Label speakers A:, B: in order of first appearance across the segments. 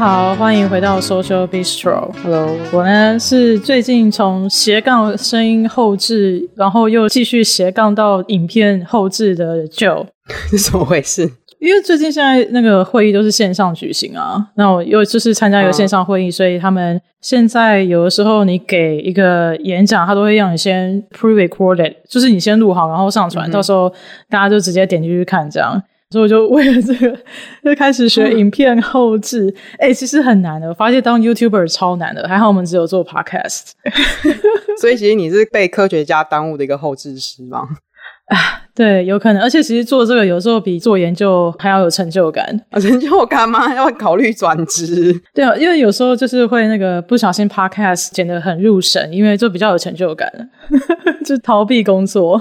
A: 好，欢迎回到 Social Bistro。
B: Hello，
A: 我呢是最近从斜杠声音后置，然后又继续斜杠到影片后置的 Joe。
B: 是怎么回事？
A: 因为最近现在那个会议都是线上举行啊，那我又就是参加一个线上会议，uh. 所以他们现在有的时候你给一个演讲，他都会让你先 pre-recorded，就是你先录好，然后上传，mm -hmm. 到时候大家就直接点进去看这样。所以我就 为了这个，就开始学影片后置。哎、嗯欸，其实很难的，我发现当 YouTuber 超难的。还好我们只有做 Podcast。
B: 所以其实你是被科学家耽误的一个后置师吗？
A: 啊，对，有可能。而且其实做这个有时候比做研究还要有成就感。
B: 有成就感吗？要考虑转职。
A: 对啊，因为有时候就是会那个不小心 Podcast 剪得很入神，因为就比较有成就感，就逃避工作。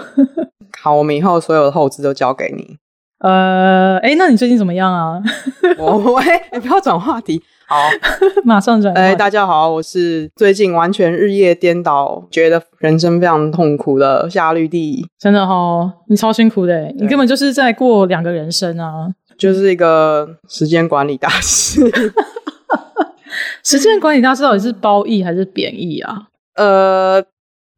B: 好，我们以后所有的后置都交给你。
A: 呃，哎，那你最近怎么样啊？
B: 我哎，不要转话题，好，
A: 马上转。
B: 哎，大家好，我是最近完全日夜颠倒，觉得人生非常痛苦的夏绿蒂。
A: 真的哦，你超辛苦的，你根本就是在过两个人生啊，
B: 就是一个时间管理大师。
A: 时间管理大师到底是褒义还是贬义啊？
B: 呃，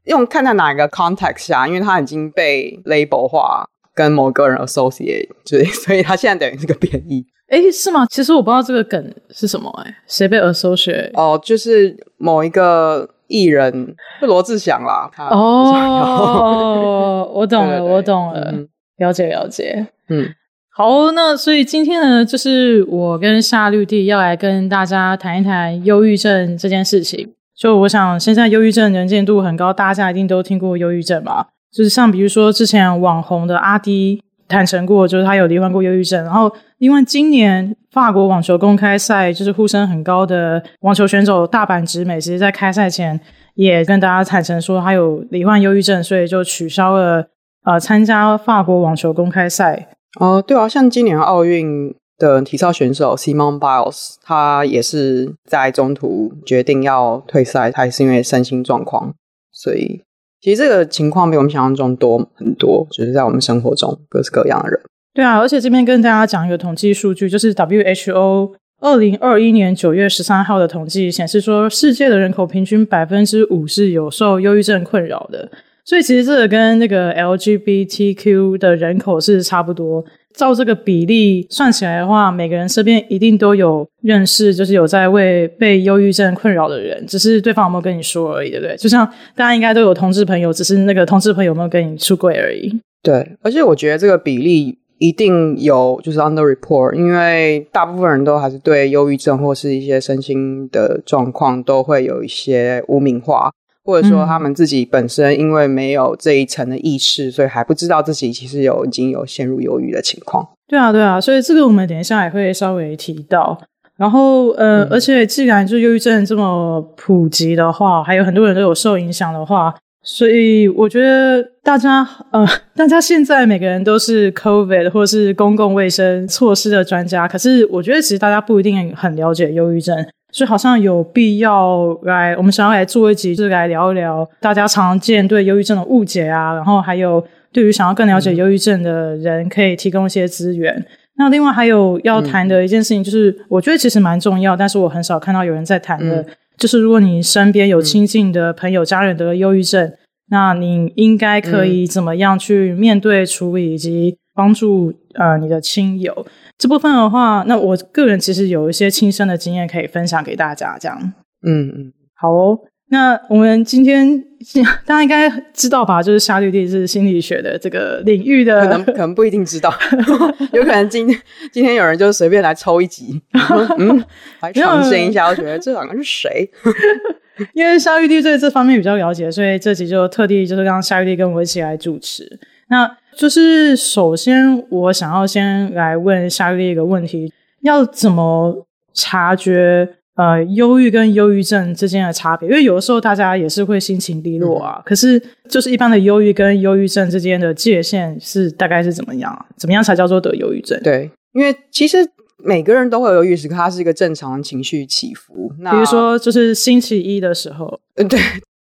B: 用看在哪一个 context 下，因为它已经被 label 化。跟某个人 associate，所以 所以他现在等于是个贬义。
A: 哎，是吗？其实我不知道这个梗是什么、欸。哎，谁被 associate？
B: 哦，就是某一个艺人，是罗志祥啦。
A: 哦，我懂了，对对对，我懂了，嗯、了解了解。嗯，好，那所以今天呢，就是我跟夏绿蒂要来跟大家谈一谈忧郁症这件事情。就我想，现在忧郁症能见度很高，大家一定都听过忧郁症吧？就是像比如说之前网红的阿迪坦诚过，就是他有罹患过忧郁症。然后另外今年法国网球公开赛，就是呼声很高的网球选手大坂直美，其实在开赛前也跟大家坦诚说他有罹患忧郁症，所以就取消了呃参加法国网球公开赛。
B: 哦，对啊，像今年奥运的体操选手 Simon Biles，他也是在中途决定要退赛，他也是因为身心状况，所以。其实这个情况比我们想象中多很多，就是在我们生活中各式各样的人。
A: 对啊，而且这边跟大家讲一个统计数据，就是 WHO 二零二一年九月十三号的统计显示说，世界的人口平均百分之五是有受忧郁症困扰的。所以其实这个跟那个 LGBTQ 的人口是差不多。照这个比例算起来的话，每个人身边一定都有认识，就是有在为被忧郁症困扰的人，只是对方有没有跟你说而已，对不对？就像大家应该都有同志朋友，只是那个同志朋友有没有跟你出柜而已。
B: 对，而且我觉得这个比例一定有，就是 under report，因为大部分人都还是对忧郁症或是一些身心的状况都会有一些污名化。或者说，他们自己本身因为没有这一层的意识，嗯，所以还不知道自己其实有已经有陷入忧郁的情况。
A: 对啊，对啊，所以这个我们等一下也会稍微提到。然后，呃，嗯，而且既然就忧郁症这么普及的话，还有很多人都有受影响的话，所以我觉得大家，呃，大家现在每个人都是 COVID 或是公共卫生措施的专家，可是我觉得其实大家不一定很了解忧郁症。所以好像有必要来，我们想要来做一集，就是来聊一聊大家常见对忧郁症的误解啊，然后还有对于想要更了解忧郁症的人，可以提供一些资源。嗯。那另外还有要谈的一件事情，就是我觉得其实蛮重要，但是我很少看到有人在谈的，就是如果你身边有亲近的朋友、家人得了忧郁症，那你应该可以怎么样去面对、处理以及帮助呃你的亲友。这部分的话，那我个人其实有一些亲身的经验可以分享给大家，这样。
B: 嗯嗯，
A: 好哦。那我们今天 大家应该知道吧？就是夏绿蒂是心理学的这个领域的，
B: 可能可能不一定知道，有可能今天今天有人就随便来抽一集，嗯，来尝试一下，我觉得这两个是谁？
A: 因为夏绿蒂对这方面比较了解，所以这集就特地就是让夏绿蒂跟我一起来主持。那就是首先，我想要先来问夏绿蒂一个问题：要怎么察觉呃忧郁跟忧郁症之间的差别？因为有的时候大家也是会心情低落啊。嗯、可是，就是一般的忧郁跟忧郁症之间的界限是大概是怎么样？怎么样才叫做得忧郁症？
B: 对，因为其实每个人都会有忧郁时刻，它是一个正常的情绪起伏。那
A: 比如说，就是星期一的时候，
B: 嗯，对。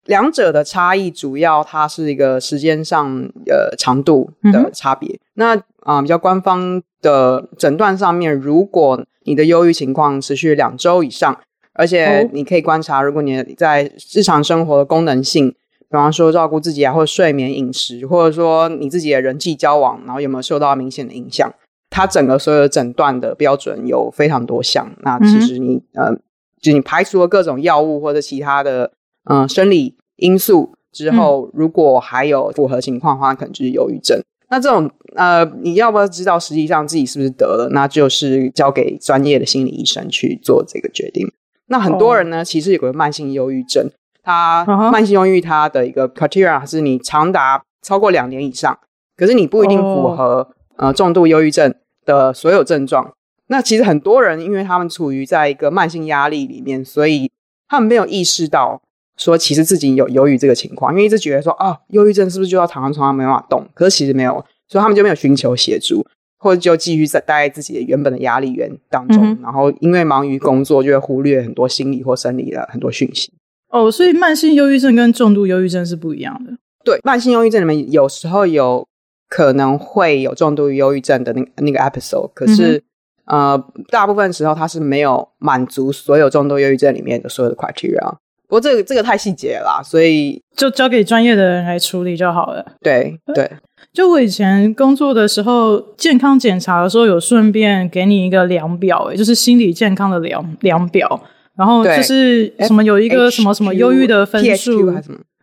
B: 两者的差异主要，它是一个时间上呃长度的差别。嗯。那啊、呃、比较官方的诊断上面，如果你的忧郁情况持续两周以上，而且你可以观察，如果你在日常生活的功能性，比方说照顾自己啊，或者睡眠、饮食，或者说你自己的人际交往，然后有没有受到明显的影响？它整个所有的诊断的标准有非常多项。那其实你、嗯、呃，就你排除了各种药物或者其他的嗯、呃、生理因素之后，嗯、如果还有符合情况的话，可能就是忧郁症。那这种呃，你要不要知道实际上自己是不是得了？那就是交给专业的心理医生去做这个决定。那很多人呢，哦、其实有个慢性忧郁症。他慢性忧郁，他的一个 criteria 是你长达超过两年以上，可是你不一定符合、oh. 呃重度忧郁症的所有症状。那其实很多人，因为他们处于在一个慢性压力里面，所以他们没有意识到说其实自己有忧郁这个情况，因为一直觉得说啊，忧郁症是不是就要躺在床上没办法动？可是其实没有，所以他们就没有寻求协助，或者就继续在待在自己的原本的压力源当中，mm hmm. 然后因为忙于工作，就会忽略很多心理或生理的很多讯息。
A: 哦，oh, 所以慢性忧郁症跟重度忧郁症是不一样的。
B: 对，慢性忧郁症里面有时候有可能会有重度忧郁症的那个、那个 episode，可是、嗯、呃，大部分时候它是没有满足所有重度忧郁症里面的所有的 criteria。不过这个这个太细节了啦，所以
A: 就交给专业的人来处理就好了。
B: 对对，对
A: 就我以前工作的时候，健康检查的时候有顺便给你一个量表，诶就是心理健康的量量表。然后就是什么有一个什么什么忧郁的分数，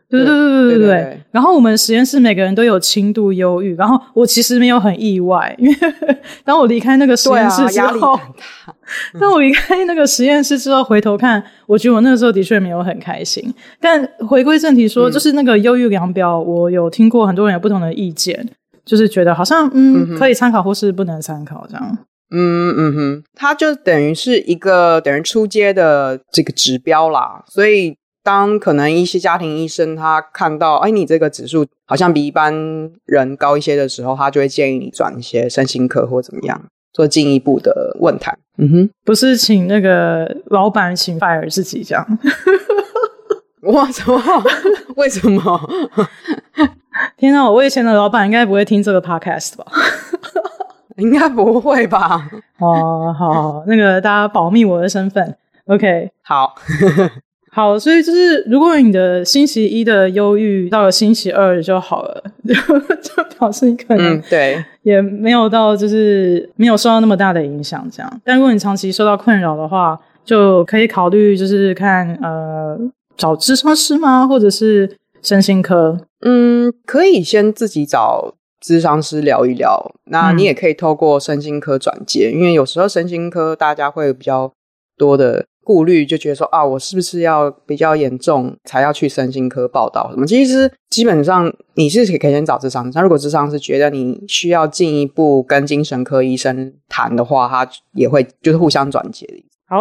A: 对对对对对对。然后我们实验室每个人都有轻度忧郁。然后我其实没有很意外，因为当我离开那个实验室之后，当我离开那个实验室之后回头看，我觉得我那个时候的确没有很开心。但回归正题说，就是那个忧郁量表，我有听过很多人有不同的意见，就是觉得好像嗯可以参考或是不能参考这样。
B: 嗯嗯哼，它就等于是一个等于出街的这个指标啦。所以当可能一些家庭医生他看到，哎，你这个指数好像比一般人高一些的时候，他就会建议你转一些身心科或怎么样做进一步的问谈。嗯哼，
A: 不是请那个老板请 fire 自己这样。
B: 哇，什么？为什么？
A: 天哪，我以前的老板应该不会听这个 podcast 吧？
B: 应该不会吧？
A: 哦，好，那个大家保密我的身份，OK，
B: 好，
A: 好，所以就是如果你的星期一的忧郁到了星期二就好了，就就表示你可能对也没有到就是没有受到那么大的影响这样。但如果你长期受到困扰的话，就可以考虑就是看呃找咨商师吗？或者是身心科？
B: 嗯，可以先自己找。咨商师聊一聊，那你也可以透过身心科转接，嗯、因为有时候身心科大家会有比较多的顾虑，就觉得说啊，我是不是要比较严重才要去身心科报道什么？其实基本上你是可以先找智商，那如果智商是觉得你需要进一步跟精神科医生谈的话，他也会就是互相转接。
A: 好，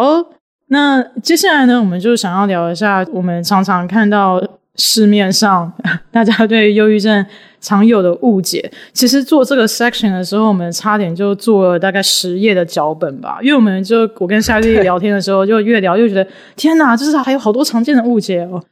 A: 那接下来呢，我们就想要聊一下，我们常常看到市面上大家对忧郁症常有的误解，其实做这个 section 的时候，我们差点就做了大概十页的脚本吧。因为我们就我跟夏丽聊天的时候，就越聊越觉得天哪，就是还有好多常见的误解哦。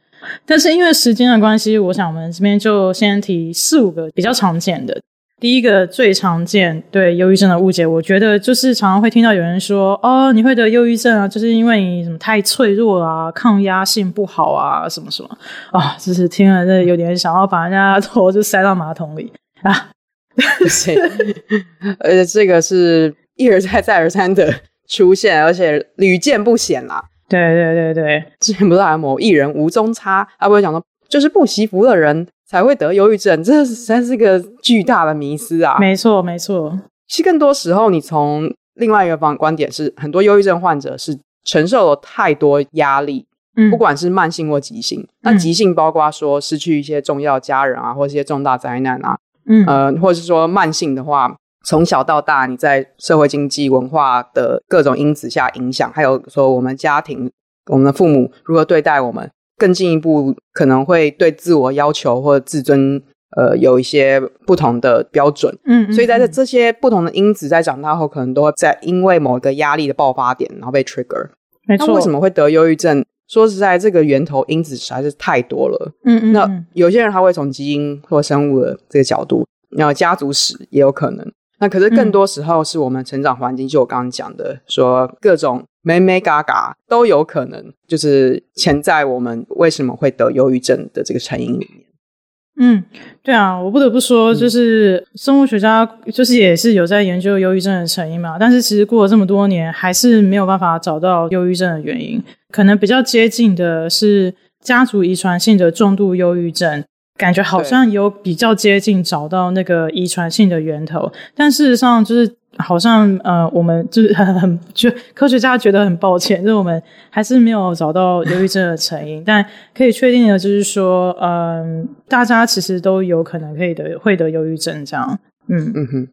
A: 但是因为时间的关系，我想我们这边就先提四五个比较常见的。第一个最常见对忧郁症的误解，我觉得就是常常会听到有人说：“哦，你会得忧郁症啊，就是因为你什么太脆弱啊，抗压性不好啊，什么什么 啊。”就是听了这有点想要把人家头就塞到马桶里啊。对，
B: 而且这个是一而再再而三的出现，而且屡见不鲜啦。
A: 对对对对，
B: 之前不是还有某艺人吴宗差，他不会讲说，就是不惜福的人。才会得忧郁症，这实在是一个巨大的迷思啊！
A: 没错，没错。
B: 其实更多时候，你从另外一个方观点是，很多忧郁症患者是承受了太多压力，嗯，不管是慢性或急性。那急性包括说失去一些重要家人啊，或者一些重大灾难啊，嗯，呃，或者是说慢性的话，从小到大你在社会经济文化的各种因子下影响，还有说我们家庭，我们的父母如何对待我们。更进一步，可能会对自我要求或自尊，呃，有一些不同的标准。嗯，嗯，嗯，所以在这这些不同的因子在长大后，可能都会在因为某一个压力的爆发点，然后被 trigger。没错。那为什么会得忧郁症？说实在，这个源头因子实在是太多了。嗯，嗯嗯。那有些人他会从基因或生物的这个角度，然后家族史也有可能。那可是更多时候是我们成长环境，就我刚刚讲的，说各种眉眉角角都有可能，就是潜在我们为什么会得忧郁症的这个成因里面。
A: 嗯，对啊，我不得不说，就是生物学家就是也是有在研究忧郁症的成因嘛，但是其实过了这么多年，还是没有办法找到忧郁症的原因。可能比较接近的是家族遗传性的重度忧郁症，感觉好像有比较接近找到那个遗传性的源头，但事实上就是。好像呃，我们就是 很很就科学家觉得很抱歉，就是我们还是没有找到忧郁症的成因。但可以确定的就是说，嗯、呃，大家其实都有可能可以得会得忧郁症这样。嗯嗯哼。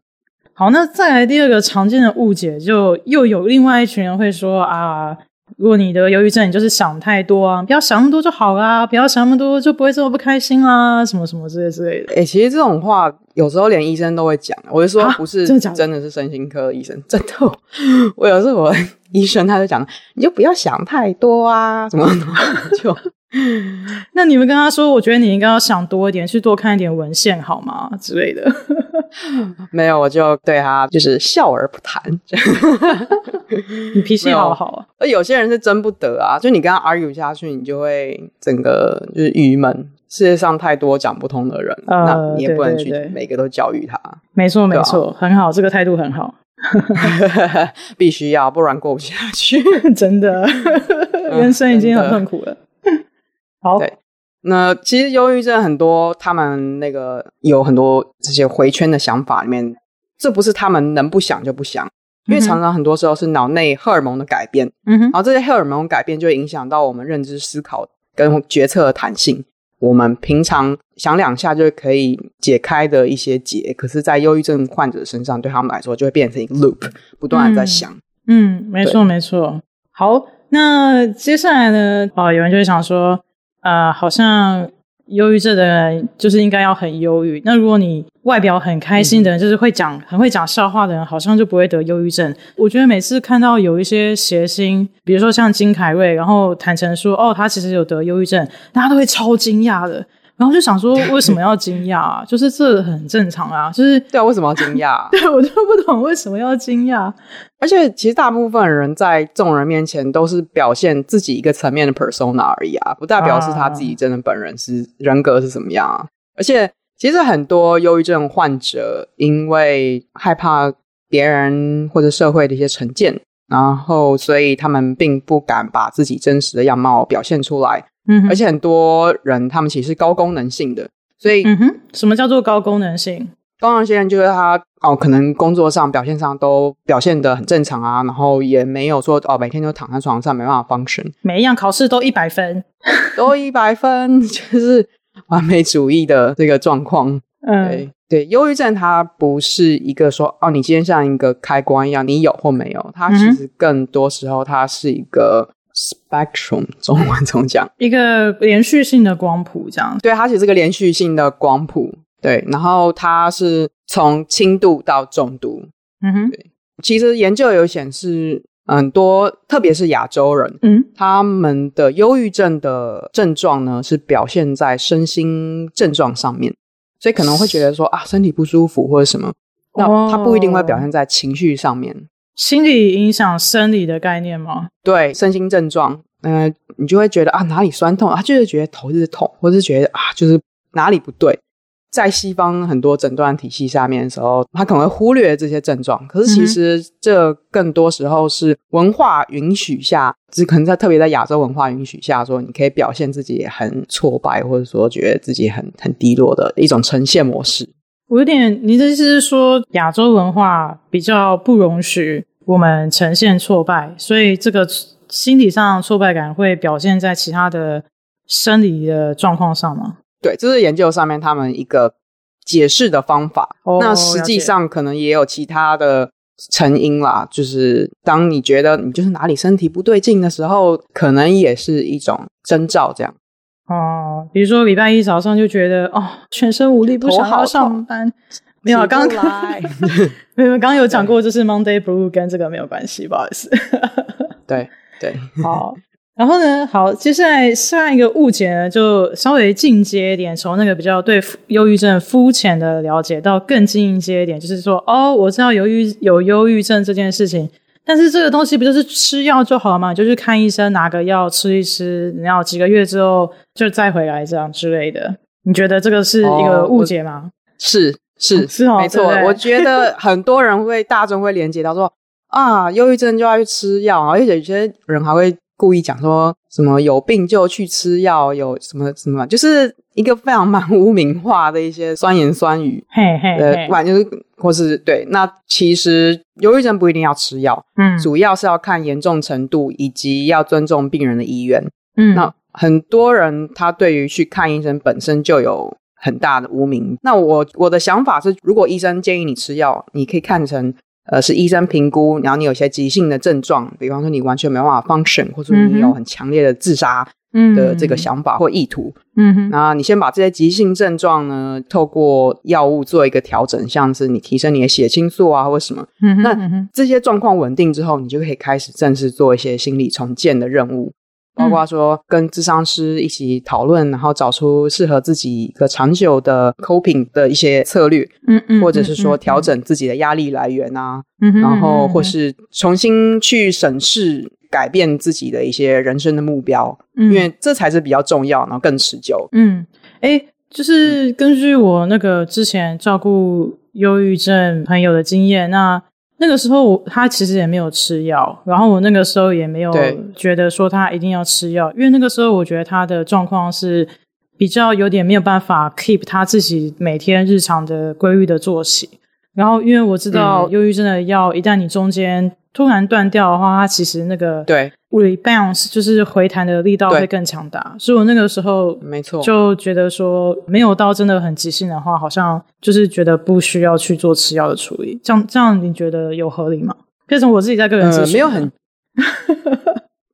A: 好，那再来第二个常见的误解，就又有另外一群人会说啊。如果你得忧郁症，你就是想太多啊！不要想那么多就好啦，不要想那么多就不会这么不开心啦，什么什么之类之类的。
B: 哎、欸，其实这种话有时候连医生都会讲。我就说不是真的是身心科医生，真的，真的。我有时候我医生他就讲，你就不要想太多啊，什么什么就。
A: 那你们跟他说，我觉得你应该要想多一点，去多看一点文献好吗之类的。
B: 没有，我就对他就是笑而不谈。
A: 你脾气好好啊！
B: 而有些人是真不得啊，就你跟他 argue 下去，你就会整个就是郁闷。世界上太多讲不通的人，呃、那你也不能去每个都教育他。
A: 没错，没错，很好，这个态度很好。
B: 必须要，不然过不下去。
A: 真的，人生已经很痛苦了。好。
B: 对那其实忧郁症很多，他们那个有很多这些回圈的想法里面，这不是他们能不想就不想，因为常常很多时候是脑内荷尔蒙的改变，嗯哼，然后这些荷尔蒙改变就会影响到我们认知、思考跟决策的弹性。我们平常想两下就可以解开的一些结，可是，在忧郁症患者身上，对他们来说就会变成一个 loop，不断的在想。
A: 嗯，嗯，没错没错。好，那接下来呢？哦，有人就会想说。呃，好像忧郁症的人就是应该要很忧郁。那如果你外表很开心的人，就是会讲、嗯、很会讲笑话的人，好像就不会得忧郁症。我觉得每次看到有一些谐星，比如说像金凯瑞，然后坦诚说哦，他其实有得忧郁症，大家都会超惊讶的。然后就想说，为什么要惊讶啊？就是这很正常啊，就是
B: 对啊，为什么要惊讶？
A: 对，我就不懂为什么要惊讶。
B: 而且，其实大部分人在众人面前都是表现自己一个层面的 persona 而已啊，不代表是他自己真的本人是人格是怎么样啊。而且，其实很多忧郁症患者因为害怕别人或者社会的一些成见，然后所以他们并不敢把自己真实的样貌表现出来。嗯，而且很多人他们其实是高功能性的，所以
A: 嗯哼，什么叫做高功能性？
B: 高功能性人就是他哦，可能工作上表现上都表现得很正常啊，然后也没有说哦，每天都躺在床上没办法 function，
A: 每一样考试都一百分，
B: 都一百分，就是完美主义的这个状况。嗯，对对，忧郁症它不是一个说哦，你今天像一个开关一样，你有或没有，它其实更多时候它是一个。Spectrum 中文怎么讲？
A: 一个连续性的光谱，这样。
B: 对，它其实是个连续性的光谱。对，然后它是从轻度到重度。嗯哼。对，其实研究有显示，很多特别是亚洲人，嗯，他们的忧郁症的症状呢是表现在身心症状上面，所以可能会觉得说啊，身体不舒服或者什么，那它不一定会表现在情绪上面。
A: 心理影响生理的概念吗？
B: 对，身心症状，嗯、呃，你就会觉得啊，哪里酸痛，啊就是觉得头是痛，或者是觉得啊，就是哪里不对。在西方很多诊断体系下面的时候，他可能会忽略这些症状。可是其实这更多时候是文化允许下，只可能在特别在亚洲文化允许下，说你可以表现自己很挫败，或者说觉得自己很很低落的一种呈现模式。
A: 我有点，你的意思是说，亚洲文化比较不容许我们呈现挫败，所以这个心理上挫败感会表现在其他的生理的状况上吗？
B: 对，这是研究上面他们一个解释的方法。哦，那实际上可能也有其他的成因啦，就是当你觉得你就是哪里身体不对劲的时候，可能也是一种征兆，这样。
A: 哦，比如说礼拜一早上就觉得哦，全身无力，不想要上班。没有，刚刚 没有，刚刚有讲过，就是 Monday Blue 跟这个没有关系，不好意思。
B: 对对，
A: 好。然后呢，好，接下来下一个误解呢，就稍微进阶一点，从那个比较对忧郁症肤浅的了解到更进阶一点，就是说，哦，我知道忧郁有忧郁症这件事情，但是这个东西不就是吃药就好了嘛？就去看医生，拿个药吃一吃，然后几个月之后就再回来这样之类的。你觉得这个是一个误解吗？
B: 哦、是是是，没错。对对我觉得很多人会大众会连接到说啊，忧郁症就要去吃药，而且有些人还会。故意讲说什么有病就去吃药，有什么什么，就是一个非常蛮污名化的一些酸言酸语。
A: 嘿嘿，
B: 呃，反正就是或是对。那其实忧郁症不一定要吃药，嗯，主要是要看严重程度以及要尊重病人的意愿。嗯，那很多人他对于去看医生本身就有很大的污名。那我我的想法是，如果医生建议你吃药，你可以看成。呃，是医生评估，然后你有些急性的症状，比方说你完全没办法 function，或者你有很强烈的自杀的这个想法或意图，嗯哼，那你先把这些急性症状呢，透过药物做一个调整，像是你提升你的血清素啊，或什么，嗯哼，那这些状况稳定之后，你就可以开始正式做一些心理重建的任务。包括说跟智商师一起讨论，然后找出适合自己一个长久的 coping 的一些策略，嗯嗯，或者是说调整自己的压力来源啊，嗯，然后或是重新去审视改变自己的一些人生的目标，嗯，因为这才是比较重要，然后更持久。
A: 嗯，哎，就是根据我那个之前照顾忧郁症朋友的经验，那。那个时候他其实也没有吃药，然后我那个时候也没有觉得说他一定要吃药，因为那个时候我觉得他的状况是比较有点没有办法 keep 他自己每天日常的规律的作息，然后因为我知道忧郁症的药一旦你中间突然断掉的话，它其实那个对 rebound 就是回弹的力道会更强大，所以我那个时候没错就觉得说没有到真的很急性的话，好像就是觉得不需要去做吃药的处理。这样这样你觉得有合理吗？变成我自己在个人咨询、呃、没有很，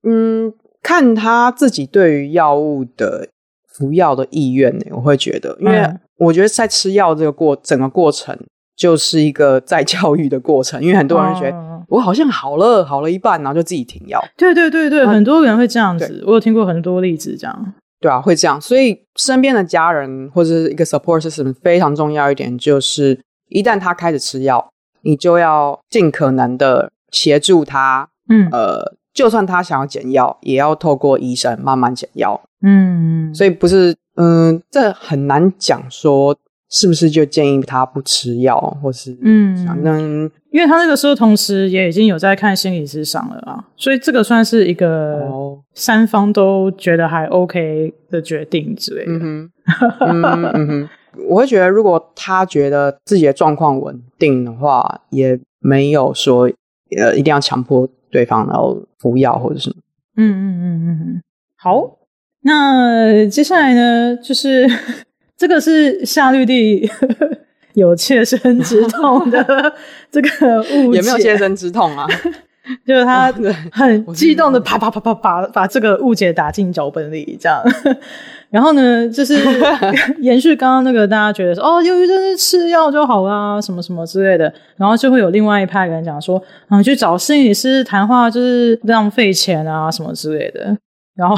B: 嗯，看他自己对于药物的服药的意愿呢，我会觉得，因为我觉得在吃药这个过整个过程。就是一个再教育的过程，因为很多人觉得、哦、我好像好了，好了一半，然后就自己停药。
A: 对对对对，很多人会这样子，我有听过很多例子，这样。
B: 对啊，会这样。所以身边的家人或者是一个 support system 非常重要一点，就是一旦他开始吃药，你就要尽可能的协助他。嗯，呃，就算他想要减药，也要透过医生慢慢减药。嗯，所以不是，嗯、呃，这很难讲说。是不是就建议他不吃药，或是嗯，反正
A: 因为他那个时候同时也已经有在看心理咨商了啊，所以这个算是一个三方都觉得还 OK 的决定之类的。嗯哼，
B: 嗯，嗯哼，我会觉得如果他觉得自己的状况稳定的话，也没有说呃一定要强迫对方然后服药或者什么。
A: 嗯嗯嗯嗯嗯，好，那接下来呢就是。这个是夏绿蒂 有切身之痛的 这个误解，
B: 也没有切身之痛啊，
A: 就是他很激动的啪啪啪啪啪把这个误解打进脚本里，这样。然后呢，就是延续刚刚那个大家觉得说哦，忧郁症是吃药就好啦，什么什么之类的，然后就会有另外一派人讲说，嗯，去找心理师谈话就是浪费钱啊，什么之类的，然后。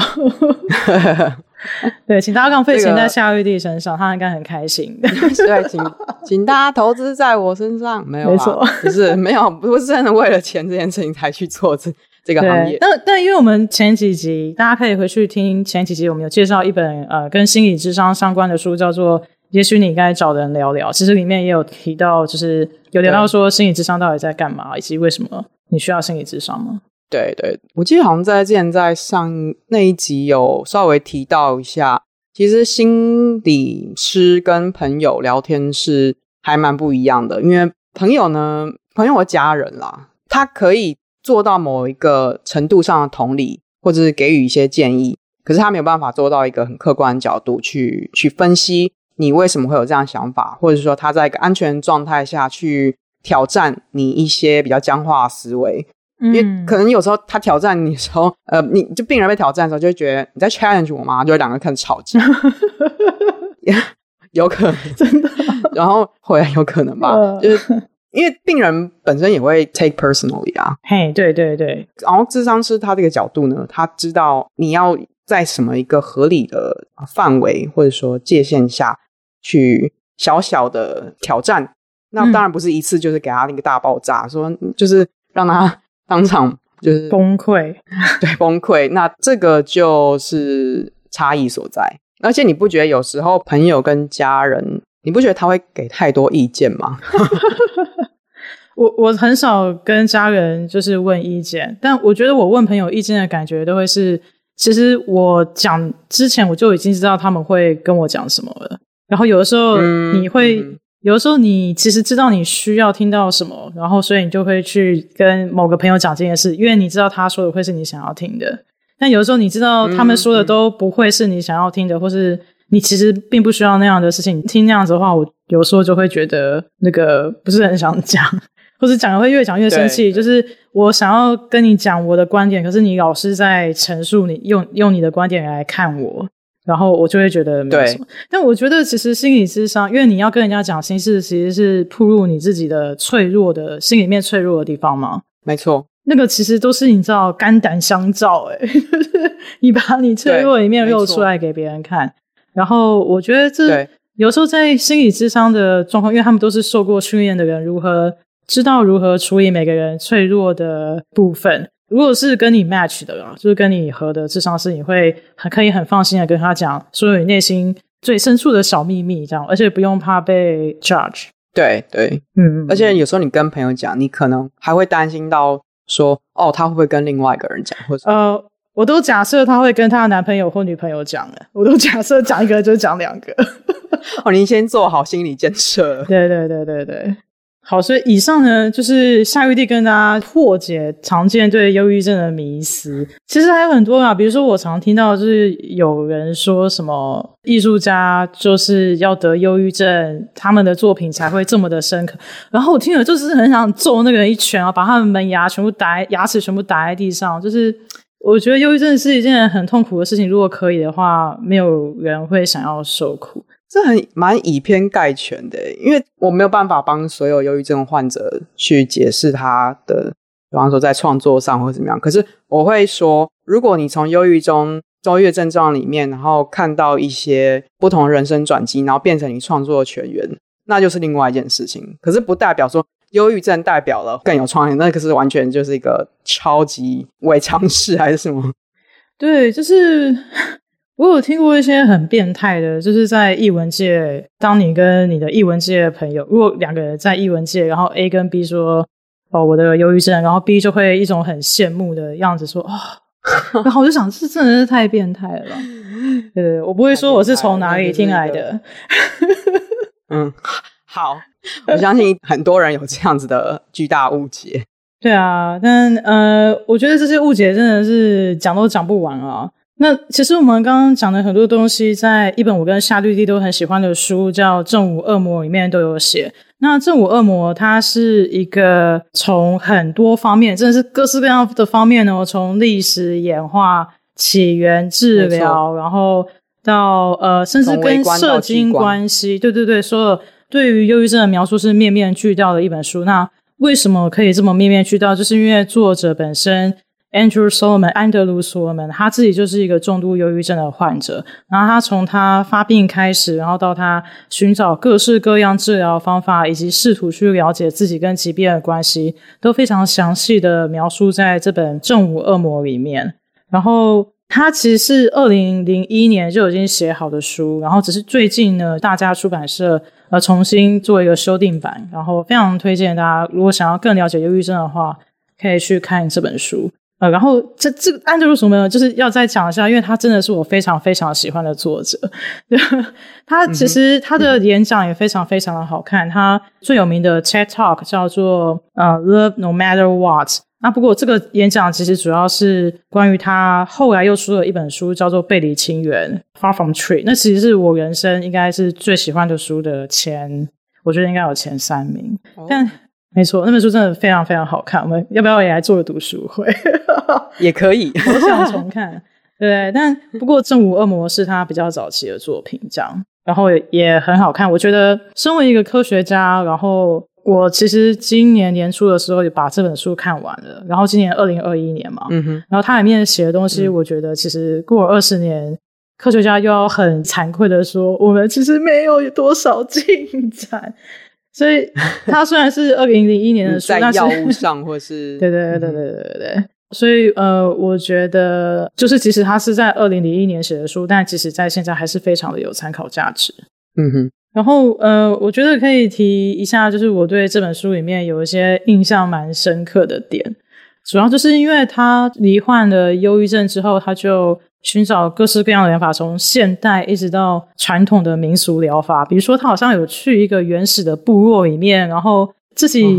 A: 对，请大家浪费钱在夏玉帝身上，这个、他应该很开心。
B: 对，请请大家投资在我身上，没有、啊，没错，不是没有，不是真的为了钱这件事情才去做这这个行业。
A: 但但因为我们前几集，大家可以回去听前几集，我们有介绍一本呃跟心理智商相关的书，叫做《也许你应该找人聊聊》。其实里面也有提到，就是有聊到说心理智商到底在干嘛，以及为什么你需要心理智商吗？
B: 对对，我记得好像在之前在上那一集有稍微提到一下，其实心理师跟朋友聊天是还蛮不一样的，因为朋友呢，朋友的家人啦，他可以做到某一个程度上的同理，或者是给予一些建议，可是他没有办法做到一个很客观的角度去去分析你为什么会有这样想法，或者说他在一个安全状态下去挑战你一些比较僵化的思维。因为可能有时候他挑战你的时候，呃，你就病人被挑战的时候，就会觉得你在 challenge 我吗？就会两个开始吵架，有可能真的，然后会有可能吧，就是因为病人本身也会 take personally 啊。
A: 嘿，对对对。
B: 然后智商师他这个角度呢，他知道你要在什么一个合理的范围或者说界限下去小小的挑战。那当然不是一次就是给他那个大爆炸，嗯、说就是让他当场就是
A: 崩溃，
B: 对，崩溃。那这个就是差异所在。而且你不觉得有时候朋友跟家人，你不觉得他会给太多意见吗？
A: 我我很少跟家人就是问意见，但我觉得我问朋友意见的感觉都会是，其实我讲之前我就已经知道他们会跟我讲什么了。然后有的时候你会，嗯、有的时候你其实知道你需要听到什么，然后所以你就会去跟某个朋友讲这件事，因为你知道他说的会是你想要听的。但有的时候你知道他们说的都不会是你想要听的，嗯、或是你其实并不需要那样的事情。你听那样子的话，我有时候就会觉得那个不是很想讲。或是讲的会越讲越生气，就是我想要跟你讲我的观点，可是你老是在陈述你用用你的观点来看我，然后我就会觉得没什么。但我觉得其实心理智商，因为你要跟人家讲心事，其实是铺入你自己的脆弱的心里面脆弱的地方嘛。
B: 没错，
A: 那个其实都是你知道肝胆相照，诶就是你把你脆弱的一面露出来给别人看，然后我觉得这有时候在心理智商的状况，因为他们都是受过训练的人，如何。知道如何处理每个人脆弱的部分。如果是跟你 match 的啦，就是跟你合的智商是，你会很可以很放心的跟他讲所有你内心最深处的小秘密，这样，而且不用怕被 judge。
B: 对对，
A: 嗯，
B: 而且有时候你跟朋友讲，你可能还会担心到说，哦，他会不会跟另外一个人讲，或者
A: 呃，我都假设他会跟他的男朋友或女朋友讲了，我都假设讲一个就讲两个。
B: 哦，您先做好心理建设。
A: 对对对对对。好，所以以上呢，就是夏玉帝跟大家破解常见对忧郁症的迷思。其实还有很多啊，比如说我常听到就是有人说什么艺术家就是要得忧郁症，他们的作品才会这么的深刻。然后我听了就是很想揍那个人一拳啊，把他们门牙全部打，牙齿全部打在地上。就是我觉得忧郁症是一件很痛苦的事情，如果可以的话，没有人会想要受苦。
B: 这很蛮以偏概全的，因为我没有办法帮所有忧郁症患者去解释他的，比方说在创作上或怎么样。可是我会说，如果你从忧郁中、忧郁症状里面，然后看到一些不同人生转机，然后变成你创作的泉源，那就是另外一件事情。可是不代表说忧郁症代表了更有创意，那可是完全就是一个超级伪常识还是什么？
A: 对，就是。我有听过一些很变态的，就是在译文界，当你跟你的译文界的朋友，如果两个人在译文界，然后 A 跟 B 说：“哦，我的忧郁症”，然后 B 就会一种很羡慕的样子说：“哦。”然后我就想，这真的是太变态了吧？对对，我不会说我是从哪里听来的。
B: 嗯，好，我相信很多人有这样子的巨大误解。
A: 对啊，但呃，我觉得这些误解真的是讲都讲不完啊。那其实我们刚刚讲的很多东西，在一本我跟夏绿蒂都很喜欢的书叫《正午恶魔》里面都有写。那《正午恶魔》它是一个从很多方面，真的是各式各样的方面呢，从历史演化、起源、治疗，然后到呃，甚至跟社经关系，对对对，所有对于忧郁症的描述是面面俱到的一本书。那为什么可以这么面面俱到？就是因为作者本身。Andrew Solomon，安德鲁·索罗门，他自己就是一个重度忧郁症的患者。然后他从他发病开始，然后到他寻找各式各样治疗方法，以及试图去了解自己跟疾病的关系，都非常详细的描述在这本《正午恶魔》里面。然后他其实是二零零一年就已经写好的书，然后只是最近呢，大家出版社呃重新做一个修订版。然后非常推荐大家，如果想要更了解忧郁症的话，可以去看这本书。呃，然后这这个安德鲁索罗门就是要再讲一下，因为他真的是我非常非常喜欢的作者。他其实他的演讲也非常非常的好看。他最有名的 TED Talk 叫做呃 Love No Matter What。那不过这个演讲其实主要是关于他后来又出了一本书，叫做《背离亲缘》（Far From Tree）。那其实是我人生应该是最喜欢的书的前，我觉得应该有前三名。Oh. 但没错，那本书真的非常非常好看。我们要不要也来做个读书会？
B: 也可以，
A: 我想重看。对，但不过《正午恶魔》是他比较早期的作品，这样，然后也也很好看。我觉得，身为一个科学家，然后我其实今年年初的时候也把这本书看完了，然后今年二零二一年嘛，
B: 嗯哼，
A: 然后它里面写的东西，我觉得其实过了二十年，科学家又要很惭愧的说，我们其实没有多少进展。所以它虽然是 二零零一年的书，
B: 在药物上或是
A: 对对对对对对对，所以呃，我觉得就是即使它是在二零零一年写的书，但其实在现在还是非常的有参考价值。
B: 嗯哼。
A: 然后，呃，我觉得可以提一下，就是我对这本书里面有一些印象蛮深刻的点，主要就是因为他罹患了忧郁症之后，他就寻找各式各样的疗法，从现代一直到传统的民俗疗法。比如说，他好像有去一个原始的部落里面，然后自己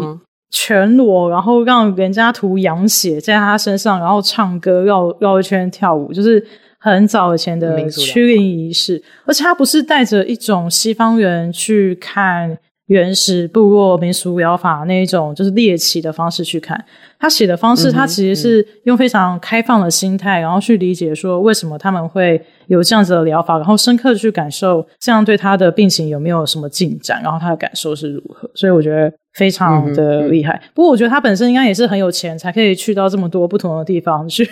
A: 全裸，然后让人家涂羊血在他身上，然后唱歌绕绕一圈跳舞，就是。很早以前的驱灵仪式，而且他不是带着一种西方人去看原始部落民俗疗法那一种就是猎奇的方式去看。他写的方式，他其实是用非常开放的心态，然后去理解说为什么他们会有这样子的疗法，然后深刻的去感受这样对他的病情有没有什么进展，然后他的感受是如何。所以我觉得。非常的厉害，不过我觉得他本身应该也是很有钱，才可以去到这么多不同的地方去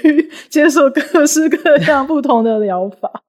A: 接受各式各样不同的疗法。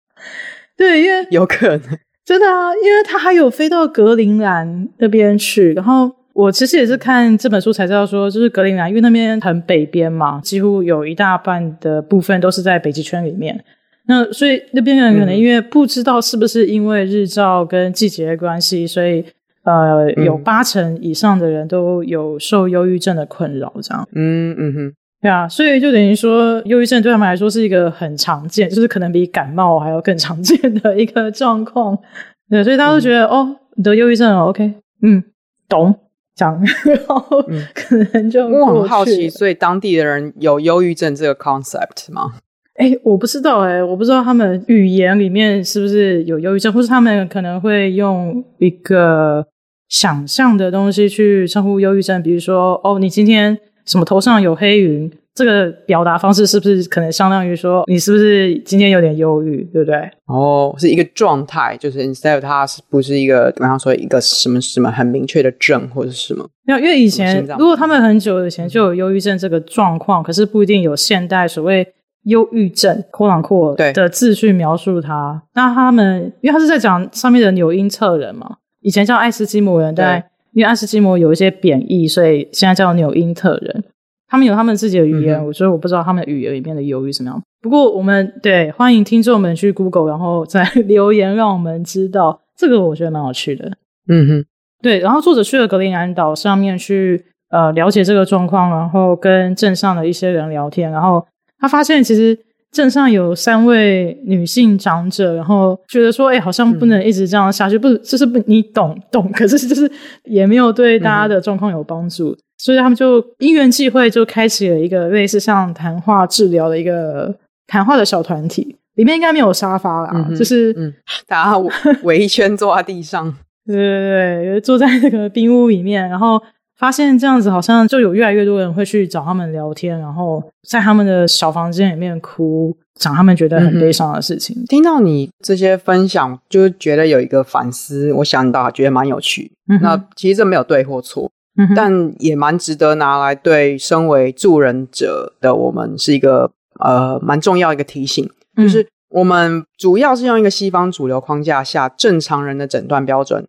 A: 对，因为
B: 有可能
A: 真的啊，因为他还有飞到格陵兰那边去。然后我其实也是看这本书才知道说，就是格陵兰，因为那边很北边嘛，几乎有一大半的部分都是在北极圈里面。那所以那边人可能因为不知道是不是因为日照跟季节的关系，所以。呃，有八成以上的人都有受忧郁症的困扰，这样。
B: 嗯嗯哼，
A: 对啊，所以就等于说，忧郁症对他们来说是一个很常见，就是可能比感冒还要更常见的一个状况。对，所以大家都觉得，嗯、哦，你得忧郁症了，OK，嗯，懂，讲，然后可能就
B: 我很好奇，所以当地的人有忧郁症这个 concept 吗？
A: 哎，我不知道，哎，我不知道他们语言里面是不是有忧郁症，或是他们可能会用一个。想象的东西去称呼忧郁症，比如说哦，你今天什么头上有黑云，这个表达方式是不是可能相当于说你是不是今天有点忧郁，对不对？
B: 哦，是一个状态，就是 instead 它是不是一个，比方说一个什么什么很明确的症或者什么？
A: 没有因为以前如果他们很久以前就有忧郁症这个状况，可是不一定有现代所谓忧郁症（括朗括）的字去描述它。那他们因为他是在讲上面的纽因特人嘛。以前叫爱斯基摩人，但因为爱斯基摩有一些贬义，所以现在叫纽因特人。他们有他们自己的语言，嗯、所以我不知道他们的语言里面的忧郁什么样。不过我们对欢迎听众们去 Google，然后再 留言让我们知道。这个我觉得蛮有趣的。
B: 嗯哼，
A: 对。然后作者去了格陵兰岛上面去呃了解这个状况，然后跟镇上的一些人聊天，然后他发现其实。镇上有三位女性长者，然后觉得说：“哎、欸，好像不能一直这样下去，嗯、不，就是不，你懂懂。可是就是也没有对大家的状况有帮助，嗯、所以他们就因缘际会就开启了一个类似像谈话治疗的一个谈话的小团体，里面应该没有沙发啦，嗯、就是
B: 嗯，大家围一圈坐在地上，
A: 对 对对，坐在那个冰屋里面，然后。”发现这样子好像就有越来越多人会去找他们聊天，然后在他们的小房间里面哭，讲他们觉得很悲伤的事情。
B: 嗯、听到你这些分享，就觉得有一个反思，我想到觉得蛮有趣。嗯、那其实这没有对或错，嗯、但也蛮值得拿来对身为助人者的我们是一个呃蛮重要一个提醒，嗯、就是我们主要是用一个西方主流框架下正常人的诊断标准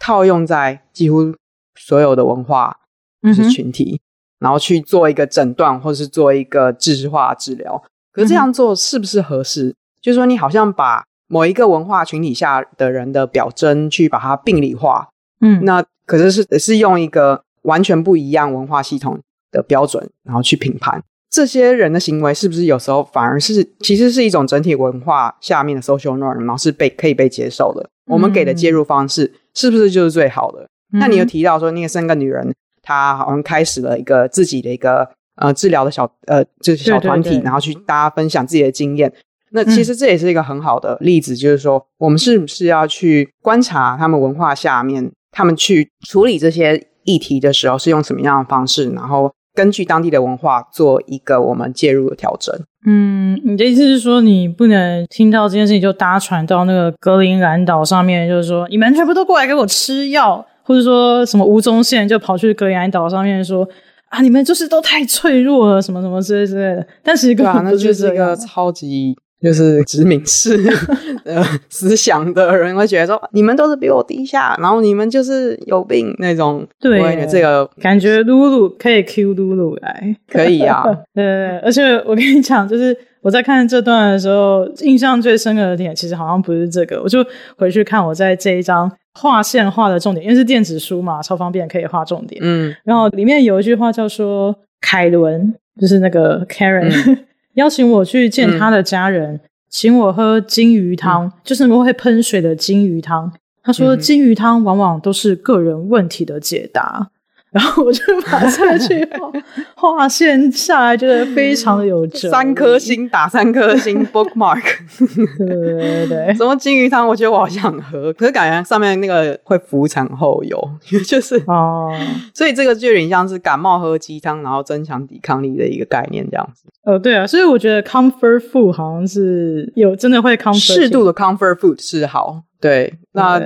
B: 套用在几乎。所有的文化就是群体，嗯、然后去做一个诊断，或者是做一个知识化治疗。可是这样做是不是合适？嗯、就是说，你好像把某一个文化群体下的人的表征去把它病理化，嗯，那可是是是用一个完全不一样文化系统的标准，然后去评判这些人的行为，是不是有时候反而是其实是一种整体文化下面的 social norm，然后是被可以被接受的？嗯、我们给的介入方式是不是就是最好的？那你有提到说，那个三个女人，她好像开始了一个自己的一个呃治疗的小呃就是小团体，对对对，然后去大家分享自己的经验。那其实这也是一个很好的例子，嗯、就是说我们是不是要去观察他们文化下面，他们去处理这些议题的时候是用什么样的方式，然后根据当地的文化做一个我们介入的调整。
A: 嗯，你的意思是说，你不能听到这件事情就搭船到那个格陵兰岛上面，就是说你们全部都过来给我吃药。或者说什么吴宗宪就跑去格林兰岛上面说啊，你们就是都太脆弱了，什么什么之类之类的。但其实根本不是这样，
B: 对啊，那就是一个超级。就是殖民式 呃思想的人会觉得说，你们都是比我低下，然后你们就是有病那种。
A: 对，这个感觉露露可以 Q 露露来，
B: 可以啊。
A: 呃，而且我跟你讲，就是我在看这段的时候，印象最深刻的点，其实好像不是这个，我就回去看我在这一章画线画的重点，因为是电子书嘛，超方便可以画重点。嗯，然后里面有一句话叫说，凯伦就是那个 Karen。嗯 邀请我去见他的家人，嗯、请我喝金鱼汤，嗯、就是会喷水的金鱼汤。他说，金鱼汤往往都是个人问题的解答。然后我就把这句话划线下来，觉得非常的有哲。
B: 三颗星打三颗星，bookmark。
A: 对对对，
B: 什么金鱼汤？我觉得我好想喝，可是感觉上面那个会浮产后油，就是哦。所以这个就有点像是感冒喝鸡汤，然后增强抵抗力的一个概念这样子。
A: 哦，对啊，所以我觉得 comfort food 好像是有真的会 comfort，
B: 适度的 comfort food 是好。对，那。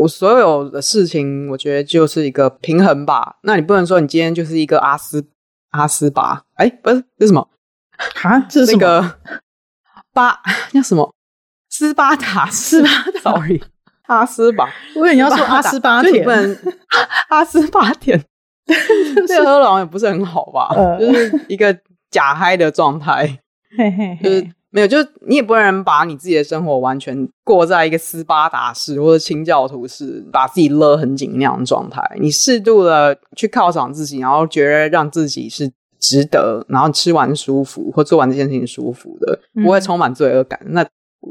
B: 我所有的事情，我觉得就是一个平衡吧。那你不能说你今天就是一个阿斯阿斯巴，哎，不是，这是什么？
A: 啊，这是那
B: 个巴叫什么？斯巴达，斯巴达，sorry，阿斯巴。
A: 我以为你要说 阿斯巴甜，
B: 阿斯巴甜，这个喝完也不是很好吧？就是一个假嗨的状态，嘿嘿，就是。没有，就是你也不能把你自己的生活完全过在一个斯巴达式或者清教徒式，把自己勒很紧那样的状态。你适度的去犒赏自己，然后觉得让自己是值得，然后吃完舒服或做完这件事情舒服的，不会充满罪恶感。嗯、那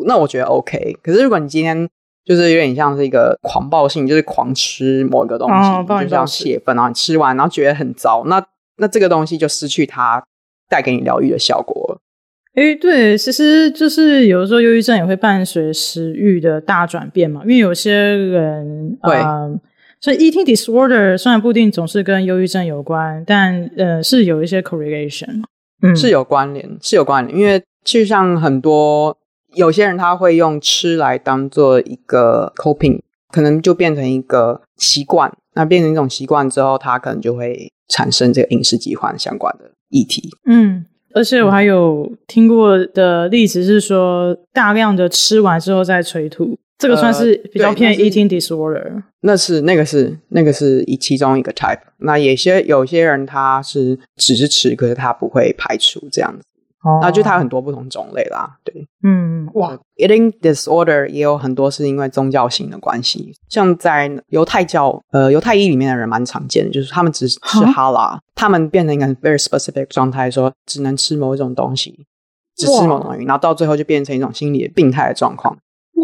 B: 那我觉得 OK。可是如果你今天就是有点像是一个狂暴性，就是狂吃某一个东西，哦、就像泄愤，然后你吃完然后觉得很糟，那那这个东西就失去它带给你疗愈的效果了。
A: 诶，对，其实就是有的时候忧郁症也会伴随食欲的大转变嘛，因为有些人，对，呃，所以 eating disorder 虽然不一定总是跟忧郁症有关，但呃是有一些 correlation，
B: 嗯，是有关联，是有关联，因为就像很多有些人他会用吃来当做一个 coping，可能就变成一个习惯，那变成一种习惯之后，他可能就会产生这个饮食疾患相关的议题，
A: 嗯。而且我还有听过的例子是说，大量的吃完之后再催吐，这个算是比较偏 eating disorder。
B: 那是那个是那个是一其中一个 type。那有些有些人他是只是吃，可是他不会排除这样子。哦，那就它有很多不同种类啦，对，
A: 嗯，
B: 哇，eating disorder 也有很多是因为宗教性的关系，像在犹太教，呃，犹太裔里面的人蛮常见的，就是他们只吃哈？拉，他们变成一个 very specific 状态，说只能吃某一种东西，只吃某种东西，然后到最后就变成一种心理的病态的状况，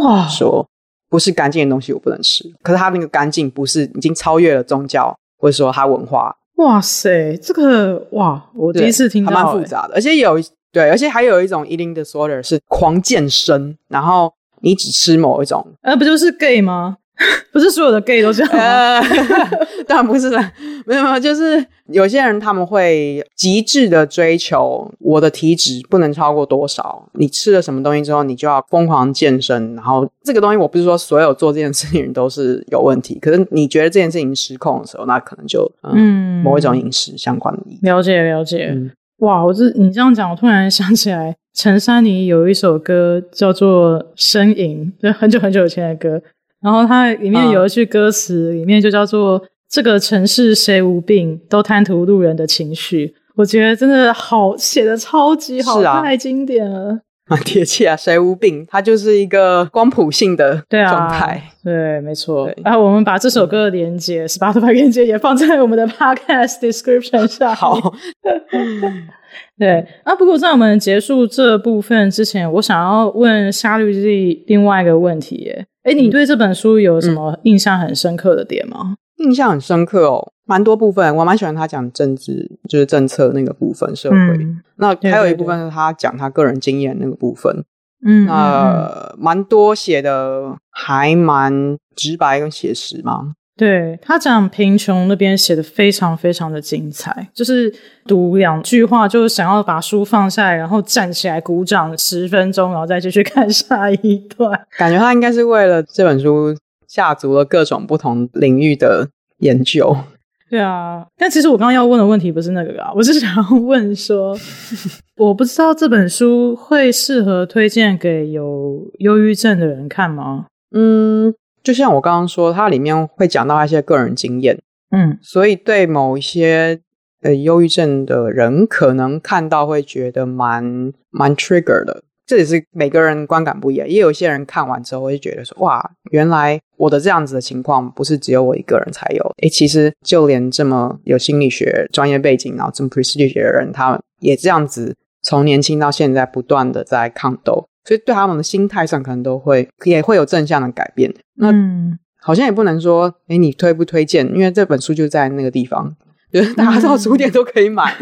B: 哇，说不是干净的东西我不能吃，可是他那个干净不是已经超越了宗教，或者说他文化，
A: 哇塞，这个哇，我第一次听到，
B: 还蛮复杂的，而且有。对，而且还有一种 eating disorder 是狂健身，然后你只吃某一种，
A: 呃，不就是 gay 吗？不是所有的 gay 都这样吗？呃，
B: 当然不是啦，没有没有，就是有些人他们会极致的追求我的体脂不能超过多少，你吃了什么东西之后，你就要疯狂健身，然后这个东西我不是说所有做这件事情的人都是有问题，可是你觉得这件事情失控的时候，那可能就嗯，嗯某一种饮食相关的。
A: 了解了解。嗯哇，我这你这样讲，我突然想起来，陈珊妮有一首歌叫做《呻吟》，就很久很久以前的歌。然后它里面有一句歌词，里面就叫做“这个城市谁无病，都贪图路人的情绪”。我觉得真的好，写的超级好，啊、太经典了。
B: 蛮贴切啊，谁无病？它就是一个光谱性的状态。
A: 对，对，没错。然后、啊、我们把这首歌的连接，Spotify 连接也放在我们的 Podcast description 上。好。对啊，不过在我们结束这部分之前，我想要问沙律弟另外一个问题耶。诶，你对这本书有什么印象很深刻的点吗？嗯
B: 印象很深刻哦，蛮多部分我蛮喜欢他讲政治，就是政策那个部分，社会。嗯、那还有一部分是他讲他个人经验那个部分。嗯，那蛮多写的还蛮直白跟写实嘛。
A: 对，他讲贫穷那边写的非常非常的精彩，就是读两句话就想要把书放下来，然后站起来鼓掌十分钟，然后再继续 看下一段。
B: 感觉他应该是为了这本书。下足了各种不同领域的研究。
A: 对啊，但其实我刚刚要问的问题不是那个啊，我是想要问说，我不知道这本书会适合推荐给有忧郁症的人看吗？
B: 嗯，就像我刚刚说，它里面会讲到一些个人经验，
A: 嗯，
B: 所以对某一些呃忧郁症的人，可能看到会觉得蛮蛮 trigger 的。这也是每个人观感不一样，也有一些人看完之后会觉得说：“哇，原来我的这样子的情况不是只有我一个人才有。”诶，其实就连这么有心理学专业背景，然后这么 prestige 的人，他们也这样子从年轻到现在不断的在抗斗，所以对他们的心态上可能都会也会有正向的改变。那好像也不能说，诶，你推不推荐？因为这本书就在那个地方。就是大家到书店都可以买，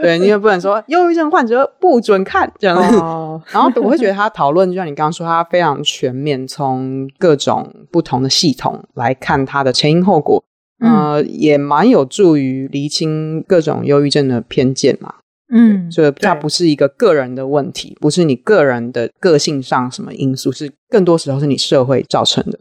B: 对，你也不能说忧郁症患者不准看这样子。Oh. 然后我会觉得他讨论，就像你刚刚说，他非常全面，从各种不同的系统来看他的前因后果，嗯、呃，也蛮有助于厘清各种忧郁症的偏见嘛。嗯，所以它不是一个个人的问题，不是你个人的个性上什么因素，是更多时候是你社会造成的。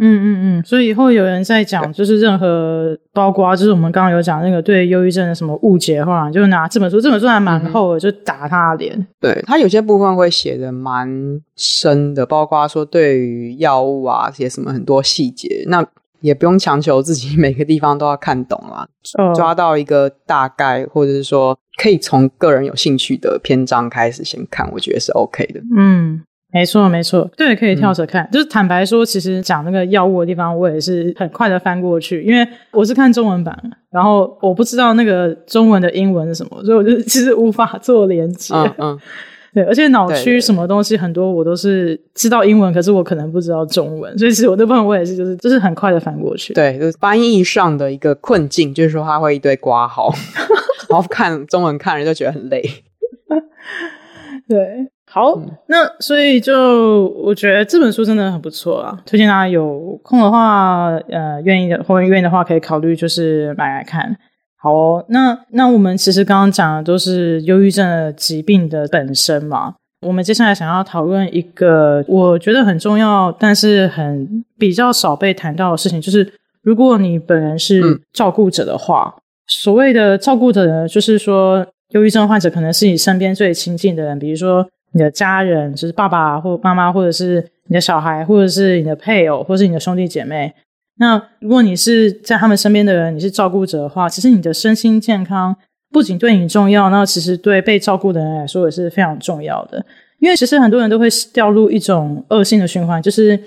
A: 嗯嗯嗯，所以以后有人在讲，就是任何包括，就是我们刚刚有讲那个对忧郁症的什么误解的话，就拿这本书，这本书还蛮厚的，嗯、就打他的脸。
B: 对，他有些部分会写的蛮深的，包括说对于药物啊，写什么很多细节，那也不用强求自己每个地方都要看懂啦，哦、抓到一个大概，或者是说可以从个人有兴趣的篇章开始先看，我觉得是 OK 的。
A: 嗯。没错，没错，对，可以跳着看。嗯、就是坦白说，其实讲那个药物的地方，我也是很快的翻过去，因为我是看中文版，然后我不知道那个中文的英文是什么，所以我就 其实无法做连接。嗯，嗯 对，而且脑区什么东西很多，我都是知道英文，可是我可能不知道中文，所以其实我那部分我也是，就是就是很快的翻过去。
B: 对，就是翻译上的一个困境，就是说它会一堆括号，然后看中文看人就觉得很累。
A: 对。好，嗯、那所以就我觉得这本书真的很不错啊，推荐大家有空的话，呃，愿意的或者愿意的话，可以考虑就是买来看。好哦，那那我们其实刚刚讲的都是忧郁症的疾病的本身嘛，我们接下来想要讨论一个我觉得很重要，但是很比较少被谈到的事情，就是如果你本人是照顾者的话，嗯、所谓的照顾者呢，就是说忧郁症患者可能是你身边最亲近的人，比如说。你的家人，就是爸爸或妈妈，或者是你的小孩，或者是你的配偶，或者是你的兄弟姐妹。那如果你是在他们身边的人，你是照顾者的话，其实你的身心健康不仅对你重要，那其实对被照顾的人来说也是非常重要的。因为其实很多人都会掉入一种恶性的循环，就是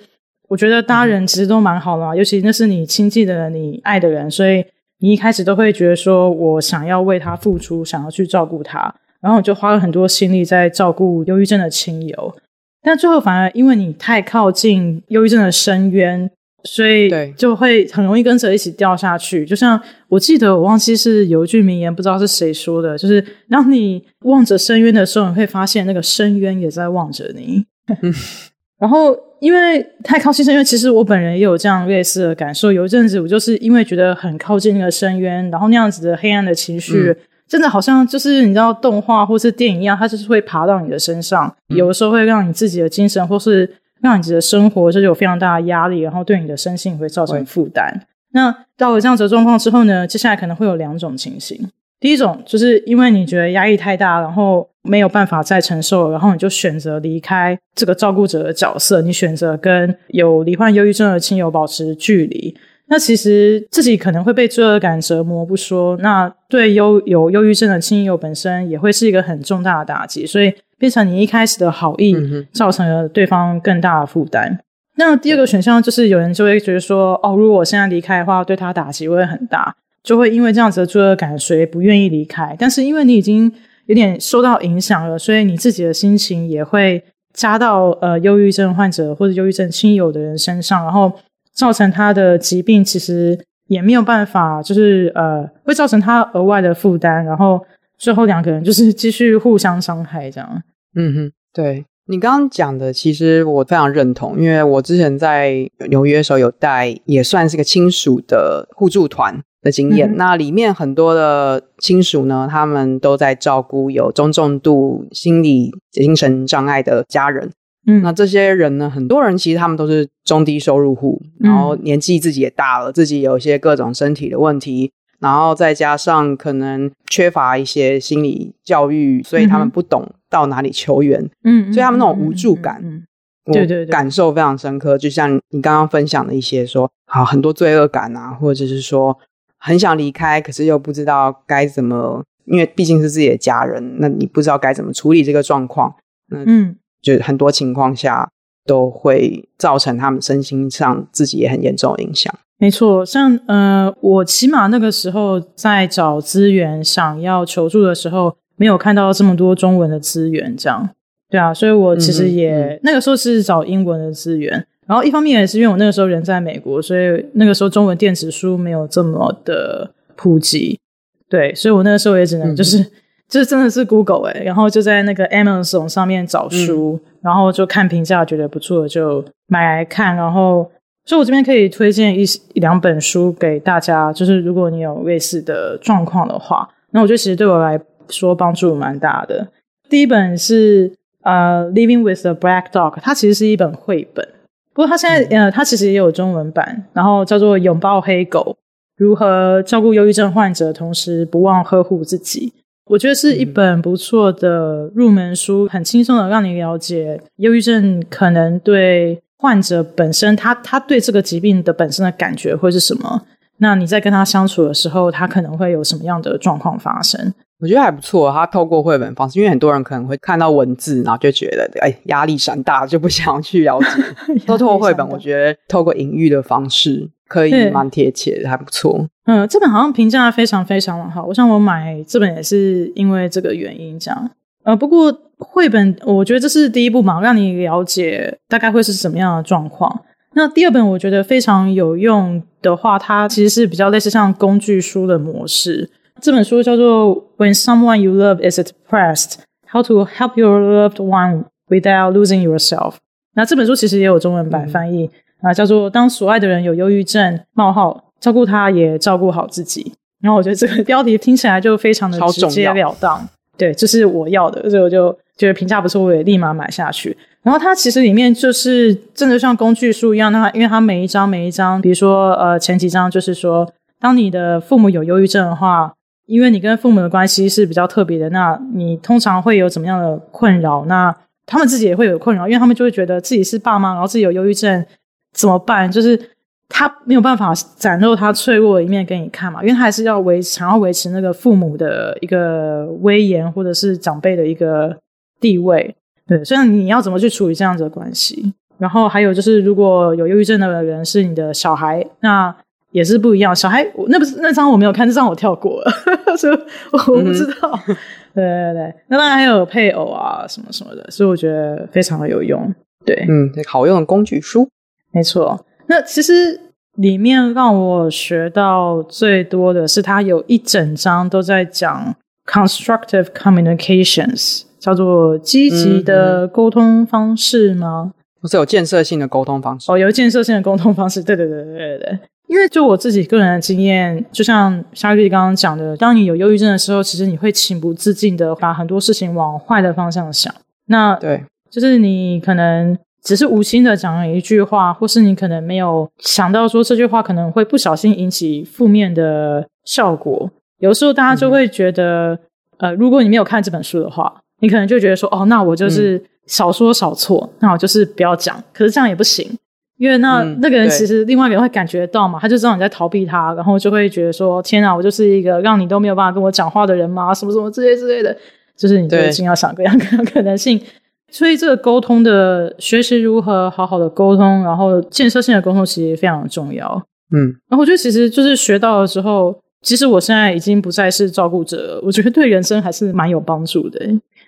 A: 我觉得大人其实都蛮好的嘛，尤其那是你亲近的人，你爱的人，所以你一开始都会觉得说我想要为他付出，想要去照顾他。然后我就花了很多心力在照顾忧郁症的亲友，但最后反而因为你太靠近忧郁症的深渊，所以就会很容易跟着一起掉下去。就像我记得我忘记是有一句名言，不知道是谁说的，就是当你望着深渊的时候，你会发现那个深渊也在望着你。然后因为太靠近深渊，其实我本人也有这样类似的感受。有一阵子我就是因为觉得很靠近那个深渊，然后那样子的黑暗的情绪。嗯真的好像就是你知道动画或是电影一样，它就是会爬到你的身上，有的时候会让你自己的精神或是让你自己的生活就是有非常大的压力，然后对你的身心会造成负担。那到了这样子的状况之后呢，接下来可能会有两种情形。第一种就是因为你觉得压力太大，然后没有办法再承受，然后你就选择离开这个照顾者的角色，你选择跟有罹患忧郁症的亲友保持距离。那其实自己可能会被罪恶感折磨不说，那对忧有忧郁症的亲友本身也会是一个很重大的打击，所以变成你一开始的好意造成了对方更大的负担。那第二个选项就是有人就会觉得说，哦，如果我现在离开的话，对他打击会很大，就会因为这样子的罪恶感，所以不愿意离开。但是因为你已经有点受到影响了，所以你自己的心情也会加到呃忧郁症患者或者忧郁症亲友的人身上，然后。造成他的疾病，其实也没有办法，就是呃，会造成他额外的负担，然后最后两个人就是继续互相伤害，这样。
B: 嗯哼，对你刚刚讲的，其实我非常认同，因为我之前在纽约的时候有带，也算是个亲属的互助团的经验。嗯、那里面很多的亲属呢，他们都在照顾有中重度心理精神障碍的家人。嗯，那这些人呢，很多人其实他们都是中低收入户，然后年纪自己也大了，自己有一些各种身体的问题，然后再加上可能缺乏一些心理教育，所以他们不懂到哪里求援。嗯，所以他们那种无助感，嗯，对对，感受非常深刻。就像你刚刚分享的一些说，好很多罪恶感啊，或者是说很想离开，可是又不知道该怎么，因为毕竟是自己的家人，那你不知道该怎么处理这个状况。嗯。就很多情况下都会造成他们身心上自己也很严重的影响。
A: 没错，像呃，我起码那个时候在找资源、想要求助的时候，没有看到这么多中文的资源，这样对啊，所以我其实也、嗯嗯、那个时候是找英文的资源。然后一方面也是因为我那个时候人在美国，所以那个时候中文电子书没有这么的普及，对，所以我那个时候也只能就是。嗯这真的是 Google 哎、欸，然后就在那个 Amazon 上面找书，嗯、然后就看评价，觉得不错就买来看。然后，所以我这边可以推荐一一两本书给大家，就是如果你有类似的状况的话，那我觉得其实对我来说帮助蛮大的。第一本是呃《Living with a Black Dog》，它其实是一本绘本，不过它现在、嗯、呃它其实也有中文版，然后叫做《拥抱黑狗：如何照顾忧郁症患者，同时不忘呵护自己》。我觉得是一本不错的入门书，很轻松的让你了解忧郁症可能对患者本身，他他对这个疾病的本身的感觉会是什么？那你在跟他相处的时候，他可能会有什么样的状况发生？
B: 我觉得还不错，他透过绘本方式，因为很多人可能会看到文字，然后就觉得哎压力山大，就不想去了解。透过绘本，我觉得透过隐喻的方式。可以蛮贴切的，还不错。
A: 嗯，这本好像评价非常非常的好。我想我买这本也是因为这个原因这样。呃，不过绘本我觉得这是第一步嘛，让你了解大概会是什么样的状况。那第二本我觉得非常有用的话，它其实是比较类似像工具书的模式。这本书叫做《When Someone You Love Is Depressed: How to Help Your Loved One Without Losing Yourself》。那这本书其实也有中文版翻译。嗯啊，叫做当所爱的人有忧郁症冒号，照顾他也照顾好自己。然后我觉得这个标题听起来就非常的直截了当，对，这、就是我要的，所以我就觉得评价不错，我也立马买下去。然后它其实里面就是真的像工具书一样，那因为它每一章每一章，比如说呃前几章就是说，当你的父母有忧郁症的话，因为你跟父母的关系是比较特别的，那你通常会有怎么样的困扰？那他们自己也会有困扰，因为他们就会觉得自己是爸妈，然后自己有忧郁症。怎么办？就是他没有办法展露他脆弱的一面给你看嘛，因为他还是要维想要维持那个父母的一个威严，或者是长辈的一个地位。对，所以你要怎么去处理这样子的关系？然后还有就是，如果有忧郁症的人是你的小孩，那也是不一样。小孩，那不是那张我没有看，这张我跳过了，所以我不知道。嗯、对对对，那当然还有配偶啊什么什么的，所以我觉得非常的有用。对，
B: 嗯，好用的工具书。
A: 没错，那其实里面让我学到最多的是，它有一整章都在讲 constructive communications，叫做积极的沟通方式吗？
B: 不是有建设性的沟通方式？
A: 哦，有建设性的沟通方式，对对对对对对。因为就我自己个人的经验，就像夏绿蒂刚刚讲的，当你有忧郁症的时候，其实你会情不自禁的把很多事情往坏的方向想。那对，就是你可能。只是无心的讲了一句话，或是你可能没有想到说这句话可能会不小心引起负面的效果。有时候大家就会觉得，嗯、呃，如果你没有看这本书的话，你可能就觉得说，哦，那我就是少说少错，嗯、那我就是不要讲。可是这样也不行，因为那、嗯、那个人其实另外一个人会感觉到嘛，他就知道你在逃避他，然后就会觉得说，天啊，我就是一个让你都没有办法跟我讲话的人嘛？什么什么之类之类的，就是你就一定要想各样各样可能性。所以这个沟通的学习如何好好的沟通，然后建设性的沟通其实非常的重要。嗯，然后我觉得其实就是学到了之后，其实我现在已经不再是照顾者了，我觉得对人生还是蛮有帮助的。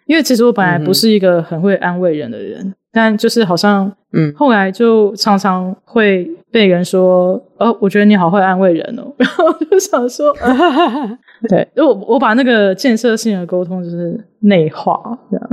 A: 因为其实我本来不是一个很会安慰人的人，嗯、但就是好像，嗯，后来就常常会被人说，哦，我觉得你好会安慰人哦，然后就想说，啊、对，我我把那个建设性的沟通就是内化这样。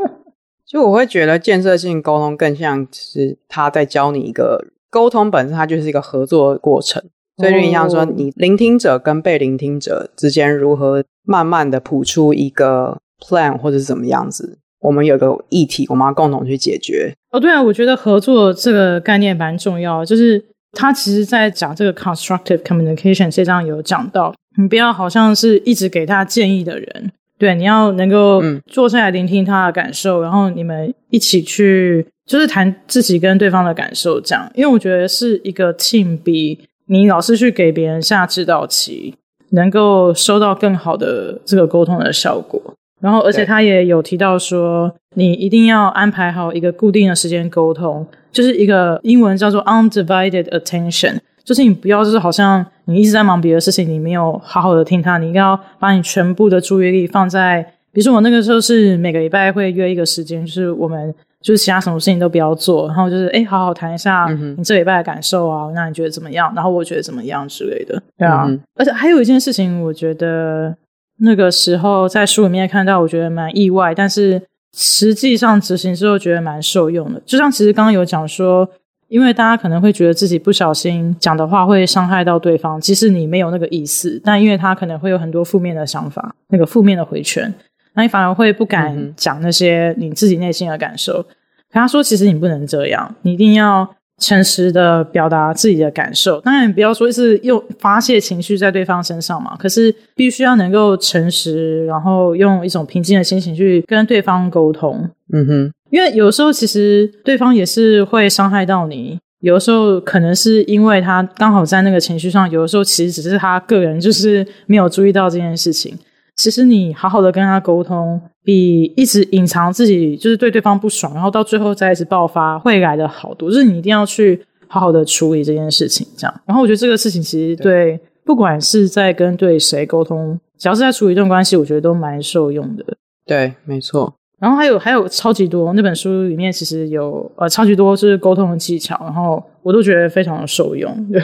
B: 就我会觉得建设性沟通更像是他在教你一个沟通本身，它就是一个合作的过程。所以就像说，你聆听者跟被聆听者之间如何慢慢的谱出一个 plan 或者是怎么样子，我们有个议题，我们要共同去解决。
A: 哦，对啊，我觉得合作这个概念蛮重要，就是他其实在讲这个 constructive communication 这章有讲到，你不要好像是一直给他建议的人，对，你要能够坐下来聆听他的感受，嗯、然后你们一起去就是谈自己跟对方的感受，这样，因为我觉得是一个 team 比你老是去给别人下指导棋，能够收到更好的这个沟通的效果。然后，而且他也有提到说，你一定要安排好一个固定的时间沟通，就是一个英文叫做 undivided attention，就是你不要就是好像你一直在忙别的事情，你没有好好的听他，你应该要把你全部的注意力放在，比如说我那个时候是每个礼拜会约一个时间，就是我们就是其他什么事情都不要做，然后就是诶好好谈一下你这礼拜的感受啊，那你觉得怎么样？然后我觉得怎么样之类的，对啊。嗯、而且还有一件事情，我觉得。那个时候在书里面看到，我觉得蛮意外，但是实际上执行之后觉得蛮受用的。就像其实刚刚有讲说，因为大家可能会觉得自己不小心讲的话会伤害到对方，即使你没有那个意思，但因为他可能会有很多负面的想法，那个负面的回圈，那你反而会不敢讲那些你自己内心的感受。嗯、可他说，其实你不能这样，你一定要。诚实的表达自己的感受，当然不要说是用发泄情绪在对方身上嘛。可是必须要能够诚实，然后用一种平静的心情去跟对方沟通。
B: 嗯哼，
A: 因为有时候其实对方也是会伤害到你，有的时候可能是因为他刚好在那个情绪上，有的时候其实只是他个人就是没有注意到这件事情。其实你好好的跟他沟通，比一直隐藏自己就是对对方不爽，然后到最后再一次爆发会来的好多。就是你一定要去好好的处理这件事情，这样。然后我觉得这个事情其实对不管是在跟对谁沟通，只要是在处理一段关系，我觉得都蛮受用的。
B: 对，没错。
A: 然后还有还有超级多，那本书里面其实有呃超级多就是沟通的技巧，然后我都觉得非常的受用。对，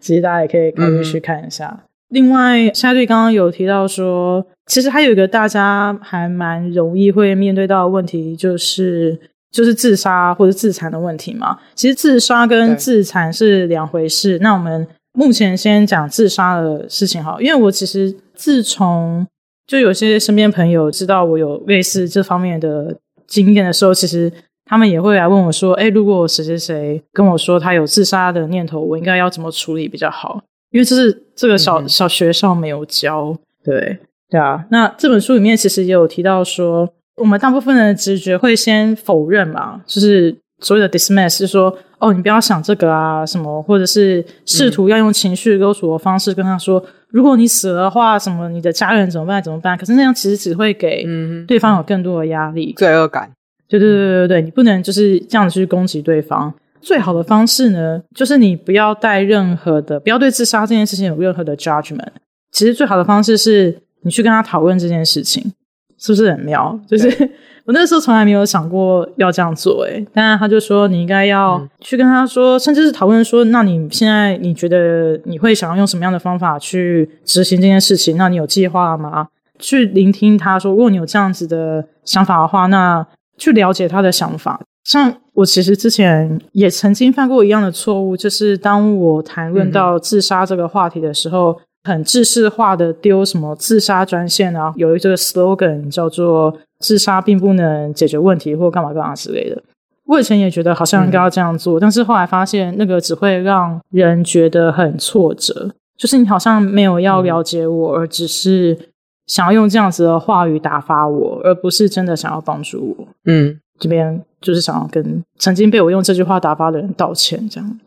A: 其实大家也可以考虑去看一下。嗯另外，夏绿刚刚有提到说，其实还有一个大家还蛮容易会面对到的问题，就是就是自杀或者自残的问题嘛。其实自杀跟自残是两回事。那我们目前先讲自杀的事情好，因为我其实自从就有些身边朋友知道我有类似这方面的经验的时候，其实他们也会来问我说：“哎，如果谁谁谁跟我说他有自杀的念头，我应该要怎么处理比较好？”因为这是这个小小学校没有教，对对啊。那这本书里面其实也有提到说，我们大部分人的直觉会先否认嘛，就是所谓的 dismiss，是说哦，你不要想这个啊什么，或者是试图要用情绪勒索的方式跟他说，嗯、如果你死了的话，什么你的家人怎么办？怎么办？可是那样其实只会给对方有更多的压力、
B: 罪恶感。
A: 对对对对对，你不能就是这样子去攻击对方。最好的方式呢，就是你不要带任何的，不要对自杀这件事情有任何的 judgment。其实最好的方式是你去跟他讨论这件事情，是不是很妙？就是 我那个时候从来没有想过要这样做，诶，但是他就说你应该要去跟他说，嗯、甚至是讨论说，那你现在你觉得你会想要用什么样的方法去执行这件事情？那你有计划吗？去聆听他说，如果你有这样子的想法的话，那去了解他的想法。像我其实之前也曾经犯过一样的错误，就是当我谈论到自杀这个话题的时候，嗯、很制式化的丢什么自杀专线啊，有一个 slogan 叫做“自杀并不能解决问题”或干嘛干嘛之类的。我以前也觉得好像应该要这样做，嗯、但是后来发现那个只会让人觉得很挫折，就是你好像没有要了解我，嗯、而只是想要用这样子的话语打发我，而不是真的想要帮助我。嗯。这边就是想要跟曾经被我用这句话打发的人道歉，这样。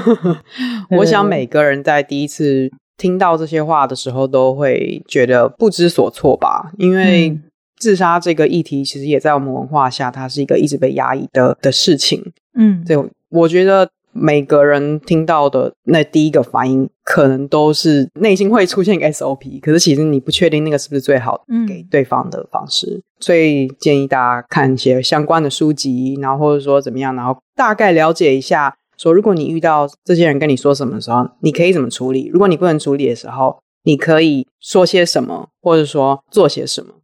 B: 我想每个人在第一次听到这些话的时候，都会觉得不知所措吧，因为自杀这个议题其实也在我们文化下，它是一个一直被压抑的的事情。嗯，对，我觉得。每个人听到的那第一个反应，可能都是内心会出现一个 SOP，可是其实你不确定那个是不是最好给对方的方式，嗯、所以建议大家看一些相关的书籍，然后或者说怎么样，然后大概了解一下，说如果你遇到这些人跟你说什么的时候，你可以怎么处理？如果你不能处理的时候，你可以说些什么，或者说做些什么。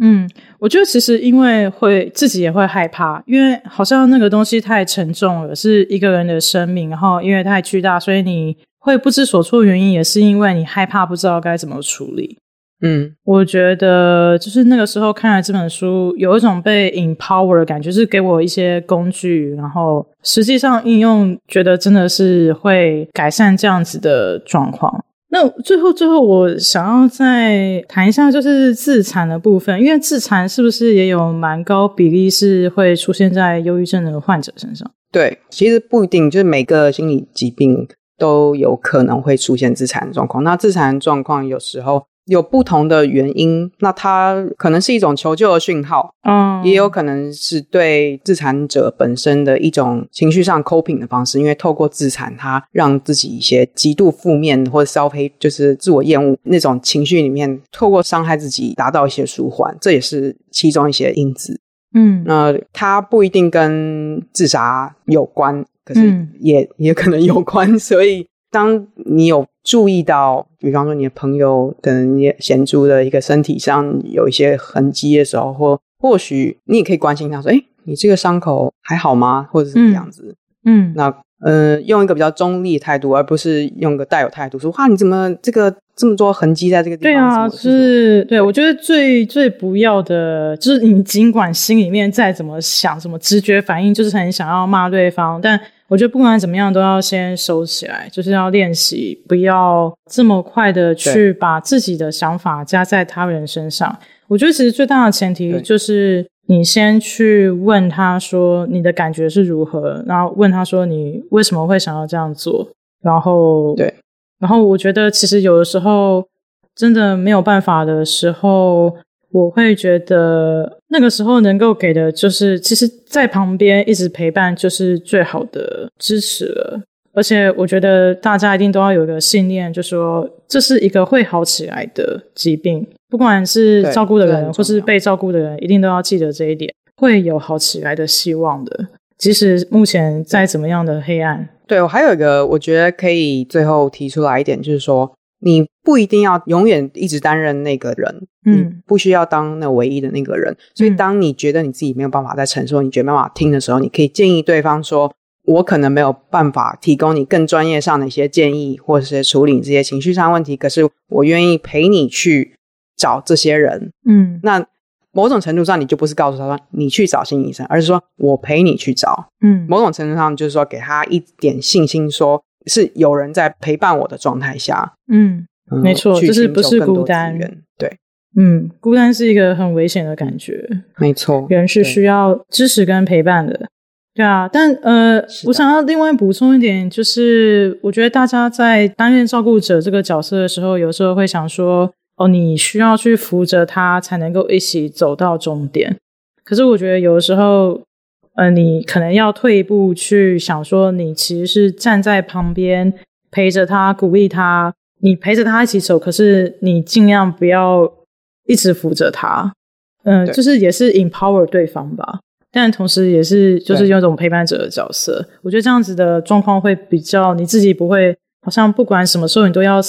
A: 嗯，我觉得其实因为会自己也会害怕，因为好像那个东西太沉重了，是一个人的生命，然后因为太巨大，所以你会不知所措。原因也是因为你害怕，不知道该怎么处理。
B: 嗯，
A: 我觉得就是那个时候看了这本书，有一种被 empower 的感觉，是给我一些工具，然后实际上应用，觉得真的是会改善这样子的状况。那最后，最后我想要再谈一下，就是自残的部分，因为自残是不是也有蛮高比例是会出现在忧郁症的患者身上？
B: 对，其实不一定，就是每个心理疾病都有可能会出现自残状况。那自残状况有时候。有不同的原因，那它可能是一种求救的讯号，
A: 嗯，
B: 也有可能是对自残者本身的一种情绪上 coping 的方式，因为透过自残，他让自己一些极度负面或者 self hate，就是自我厌恶那种情绪里面，透过伤害自己达到一些舒缓，这也是其中一些因子。
A: 嗯，
B: 那它不一定跟自杀有关，可是也、嗯、也可能有关，所以。当你有注意到，比方说你的朋友可能也显著的一个身体上有一些痕迹的时候，或或许你也可以关心他说：“诶，你这个伤口还好吗？”或者是怎么样子？
A: 嗯，
B: 那呃，用一个比较中立的态度，而不是用个带有态度说：“哇，你怎么这个这么多痕迹在这个地方？”
A: 对啊，是，对，我觉得最最不要的就是你尽管心里面再怎么想，什么直觉反应，就是很想要骂对方，但。我觉得不管怎么样，都要先收起来，就是要练习，不要这么快的去把自己的想法加在他人身上。我觉得其实最大的前提就是你先去问他说你的感觉是如何，然后问他说你为什么会想要这样做，然后
B: 对，
A: 然后我觉得其实有的时候真的没有办法的时候。我会觉得那个时候能够给的就是，其实，在旁边一直陪伴就是最好的支持了。而且，我觉得大家一定都要有一个信念，就说这是一个会好起来的疾病，不管是照顾的人或是被照顾的人，一定都要记得这一点，会有好起来的希望的。即使目前再怎么样的黑暗。
B: 对，我还有一个，我觉得可以最后提出来一点，就是说。你不一定要永远一直担任那个人，嗯，不需要当那唯一的那个人。所以，当你觉得你自己没有办法再承受，你觉得没办法听的时候，你可以建议对方说：“我可能没有办法提供你更专业上的一些建议，或者是处理这些情绪上的问题。可是，我愿意陪你去找这些人。”
A: 嗯，
B: 那某种程度上，你就不是告诉他说你去找心理医生，而是说我陪你去找。
A: 嗯，
B: 某种程度上就是说给他一点信心说。是有人在陪伴我的状态下，
A: 嗯，没错，就是不是孤单，
B: 对，
A: 嗯，孤单是一个很危险的感觉，
B: 没错，
A: 人是需要支持跟陪伴的，对啊，但呃，我想要另外补充一点，就是我觉得大家在担任照顾者这个角色的时候，有时候会想说，哦，你需要去扶着他才能够一起走到终点，可是我觉得有的时候。呃，你可能要退一步去想说，你其实是站在旁边陪着他，鼓励他，你陪着他一起走。可是你尽量不要一直扶着他，嗯、呃，就是也是 empower 对方吧。但同时也是就是用一种陪伴者的角色。我觉得这样子的状况会比较你自己不会好像不管什么时候你都要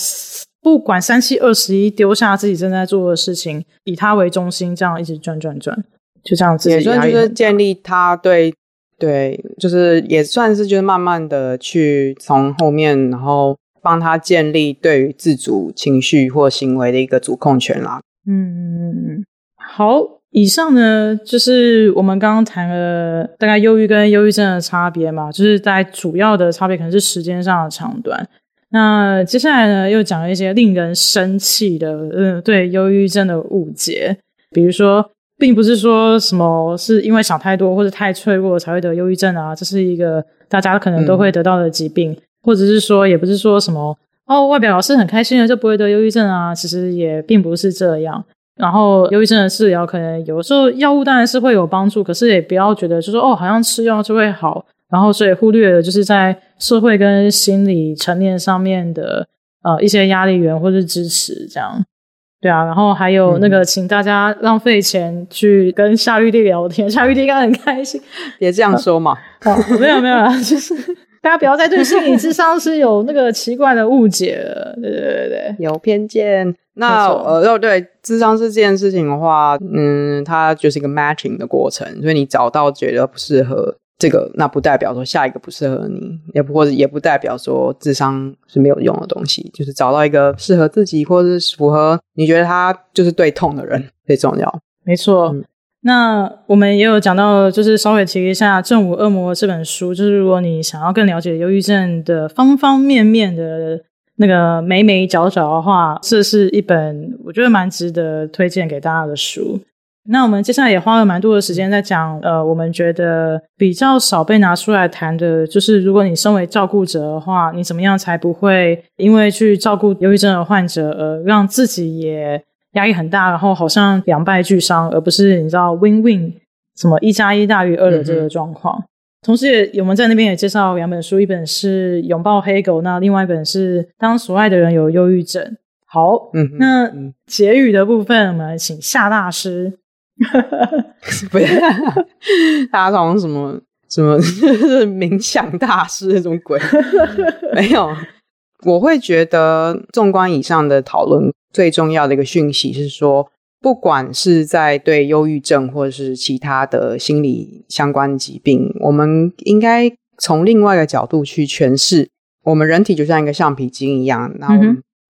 A: 不管三七二十一丢下自己正在做的事情，以他为中心这样一直转转转。就这样子，也算就是
B: 建立他对对，就是也算是就是慢慢的去从后面，然后帮他建立对于自主情绪或行为的一个主控权啦。
A: 嗯嗯嗯，好，以上呢就是我们刚刚谈了大概忧郁跟忧郁症的差别嘛，就是在主要的差别可能是时间上的长短。那接下来呢，又讲了一些令人生气的，嗯，对忧郁症的误解，比如说。并不是说什么是因为想太多或者太脆弱才会得忧郁症啊，这是一个大家可能都会得到的疾病，或者是说也不是说什么哦，外表是很开心的就不会得忧郁症啊，其实也并不是这样。然后忧郁症的治疗可能有时候药物当然是会有帮助，可是也不要觉得就是哦，好像吃药就会好，然后所以忽略了就是在社会跟心理层面上面的呃一些压力源或是支持这样。对啊，然后还有那个，请大家浪费钱去跟夏绿蒂聊天，夏绿蒂应该很开心。
B: 别这样说嘛，
A: 啊、没有没有啊，就是大家不要再对心理智商是有那个奇怪的误解了，对对对对，
B: 有偏见。那呃，哦对，智商是这件事情的话，嗯，它就是一个 matching 的过程，所以你找到觉得不适合这个，那不代表说下一个不适合你，也不或者也不代表说智商是没有用的东西。就是找到一个适合自己或者是符合你觉得他就是对痛的人最重要。
A: 没错。嗯那我们也有讲到，就是稍微提一下《正午恶魔》这本书，就是如果你想要更了解忧郁症的方方面面的那个眉眉角角的话，这是一本我觉得蛮值得推荐给大家的书。那我们接下来也花了蛮多的时间在讲，呃，我们觉得比较少被拿出来谈的，就是如果你身为照顾者的话，你怎么样才不会因为去照顾忧郁症的患者而让自己也。压力很大，然后好像两败俱伤，而不是你知道 win win 什么一加一大于二的这个状况。嗯、同时也，我们在那边也介绍两本书，一本是《拥抱黑狗》，那另外一本是《当所爱的人有忧郁症》。好，嗯，那结语的部分，我们来请夏大师。
B: 不要，大家好像什么什么是 冥想大师那种鬼，没有。我会觉得，纵观以上的讨论。最重要的一个讯息是说，不管是在对忧郁症或者是其他的心理相关疾病，我们应该从另外一个角度去诠释。我们人体就像一个橡皮筋一样，然后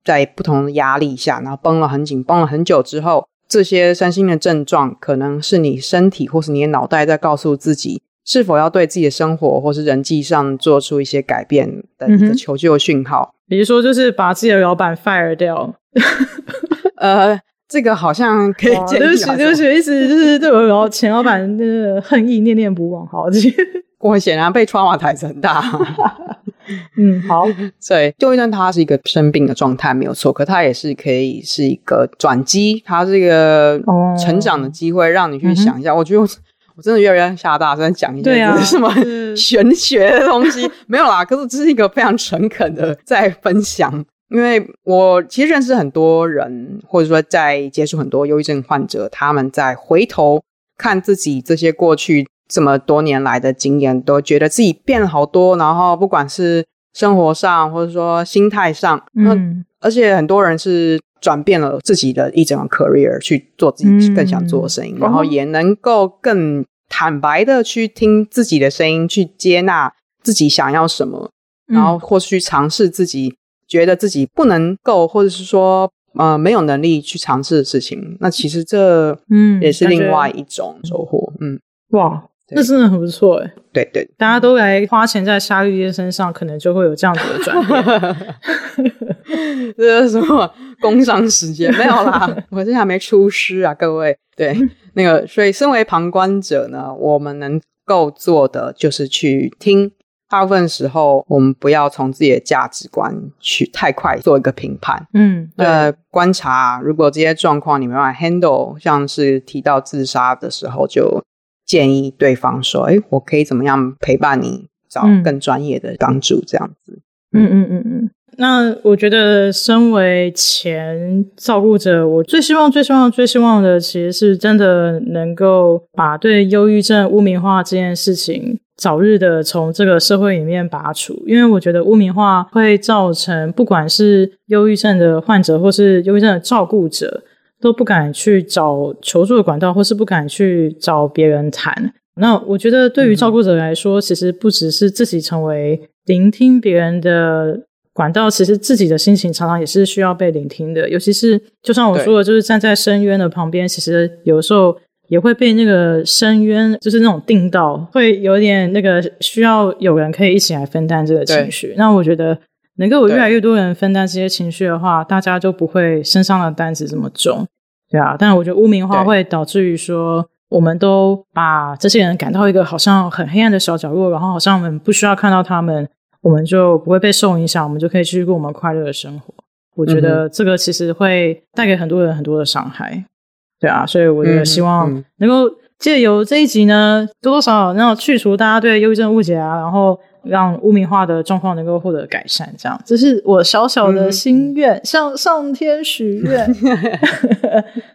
B: 在不同的压力下，然后绷了很紧，绷了很久之后，这些身心的症状，可能是你身体或是你的脑袋在告诉自己，是否要对自己的生活或是人际上做出一些改变的一个求救讯号。
A: 比如说，就是把自己的老板 fire 掉。
B: 呃，这个好像可以建议。对不起，对不起，意思就是对我老前老板那个恨意念念不忘。好，这我显然被 trauma 台词很大。
A: 嗯，好。
B: 所以，忧郁症它是一个生病的状态，没有错。可它也是可以是一个转机，它是一个成长的机会，让你去想一下。哦、我觉得我，我真的越来越吓大师在讲一些 什么玄学的东西，没有啦。可是这是一个非常诚恳的在分享。因为我其实认识很多人，或者说在接触很多忧郁症患者，他们在回头看自己这些过去这么多年来的经验，都觉得自己变了好多。然后不管是生活上，或者说心态上，嗯，而且很多人是转变了自己的一整个 career 去做自己更想做的声音，嗯，然后也能够更坦白的去听自己的声音，去接纳自己想要什么，然后或去尝试自己。觉得自己不能够，或者是说，呃，没有能力去尝试的事情，那其实这，嗯，也是另外一种收获。嗯，
A: 哇，那真的很不错哎。
B: 对对，
A: 大家都来花钱在沙绿蒂身上，可能就会有这样子的转变。
B: 这是什么工伤时间？没有啦，我现在还没出师啊，各位。对，那个，所以身为旁观者呢，我们能够做的就是去听。大部分时候，我们不要从自己的价值观去太快做一个评判。嗯，呃，观察，如果这些状况你没办法 handle，像是提到自杀的时候，就建议对方说：“哎，我可以怎么样陪伴你，找更专业的帮助？”这样子。
A: 嗯嗯嗯嗯。那我觉得，身为前照顾者，我最希望、最希望、最希望的，其实是真的能够把对忧郁症污名化这件事情。早日的从这个社会里面拔除，因为我觉得污名化会造成，不管是忧郁症的患者或是忧郁症的照顾者，都不敢去找求助的管道，或是不敢去找别人谈。那我觉得对于照顾者来说，嗯、其实不只是自己成为聆听别人的管道，其实自己的心情常常也是需要被聆听的。尤其是就像我说的，就是站在深渊的旁边，其实有时候。也会被那个深渊，就是那种定到，会有点那个需要有人可以一起来分担这个情绪。那我觉得，能够有越来越多人分担这些情绪的话，大家就不会身上的担子这么重，对啊。但我觉得污名化会导致于说，我们都把这些人赶到一个好像很黑暗的小角落，然后好像我们不需要看到他们，我们就不会被受影响，我们就可以继续过我们快乐的生活。我觉得这个其实会带给很多人很多的伤害。对啊，所以我觉得希望能够借由这一集呢，多多少少能去除大家对忧郁症误解啊，然后让污名化的状况能够获得改善。这样，这是我小小的心愿，嗯、向上天许愿，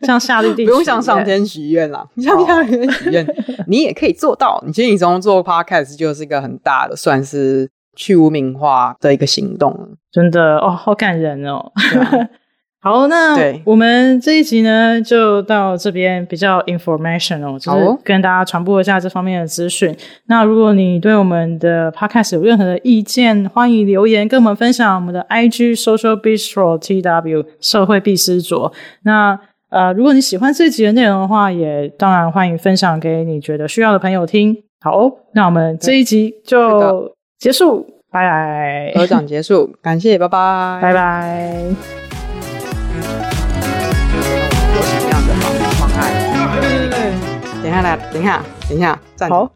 A: 向夏绿蒂
B: 不用向上天许愿啦，向夏绿蒂许愿，你也可以做到。你其实你从做 podcast 就是一个很大的，算是去污名化的一个行动。
A: 真的哦，好感人哦。好，那我们这一集呢，就到这边比较 informational，就是跟大家传播一下这方面的资讯。那如果你对我们的 podcast 有任何的意见，欢迎留言跟我们分享。我们的 IG Social Bistro TW 社会必思卓。那呃，如果你喜欢这一集的内容的话，也当然欢迎分享给你觉得需要的朋友听。好哦，那我们这一集就结束，拜拜。
B: 合掌结束，感谢，拜拜，
A: 拜拜。
B: 等一下来，等一下，等一下，暂停。好，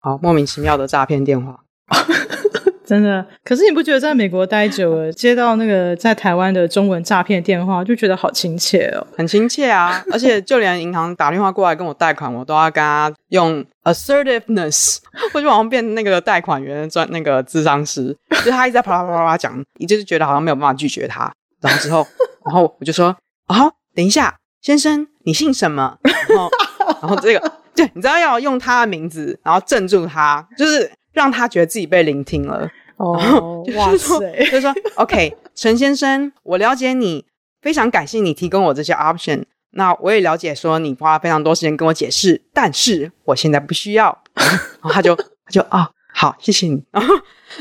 B: 好，莫名其妙的诈骗电话。
A: 真的，可是你不觉得在美国待久了，接到那个在台湾的中文诈骗电话，就觉得好亲切哦？
B: 很亲切啊！而且就连银行打电话过来跟我贷款，我都要跟他用 assertiveness，我就好像变那个贷款员专那个智商师，就是他一直在啪啪啪啪讲，你就是觉得好像没有办法拒绝他。然后之后，然后我就说：“啊，等一下，先生，你姓什么？”然后，然后这个，对，你知道要用他的名字，然后镇住他，就是。让他觉得自己被聆听了
A: 哦，哇塞！
B: 就是说，OK，陈先生，我了解你，非常感谢你提供我这些 option。那我也了解说你花了非常多时间跟我解释，但是我现在不需要。然后他就他就啊、哦，好，谢谢你。然后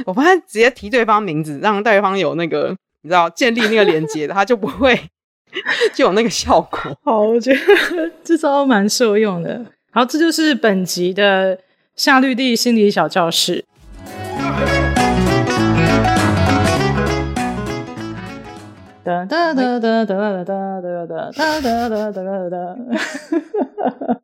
B: 我发现直接提对方名字，让对方有那个你知道建立那个连接，他就不会 就有那个效果。
A: 好，我觉得 这招蛮受用的。好，这就是本集的。夏绿蒂心理小教室。哒哒哒哒哒哒哒哒哒哒哒哒哒哒哒哒。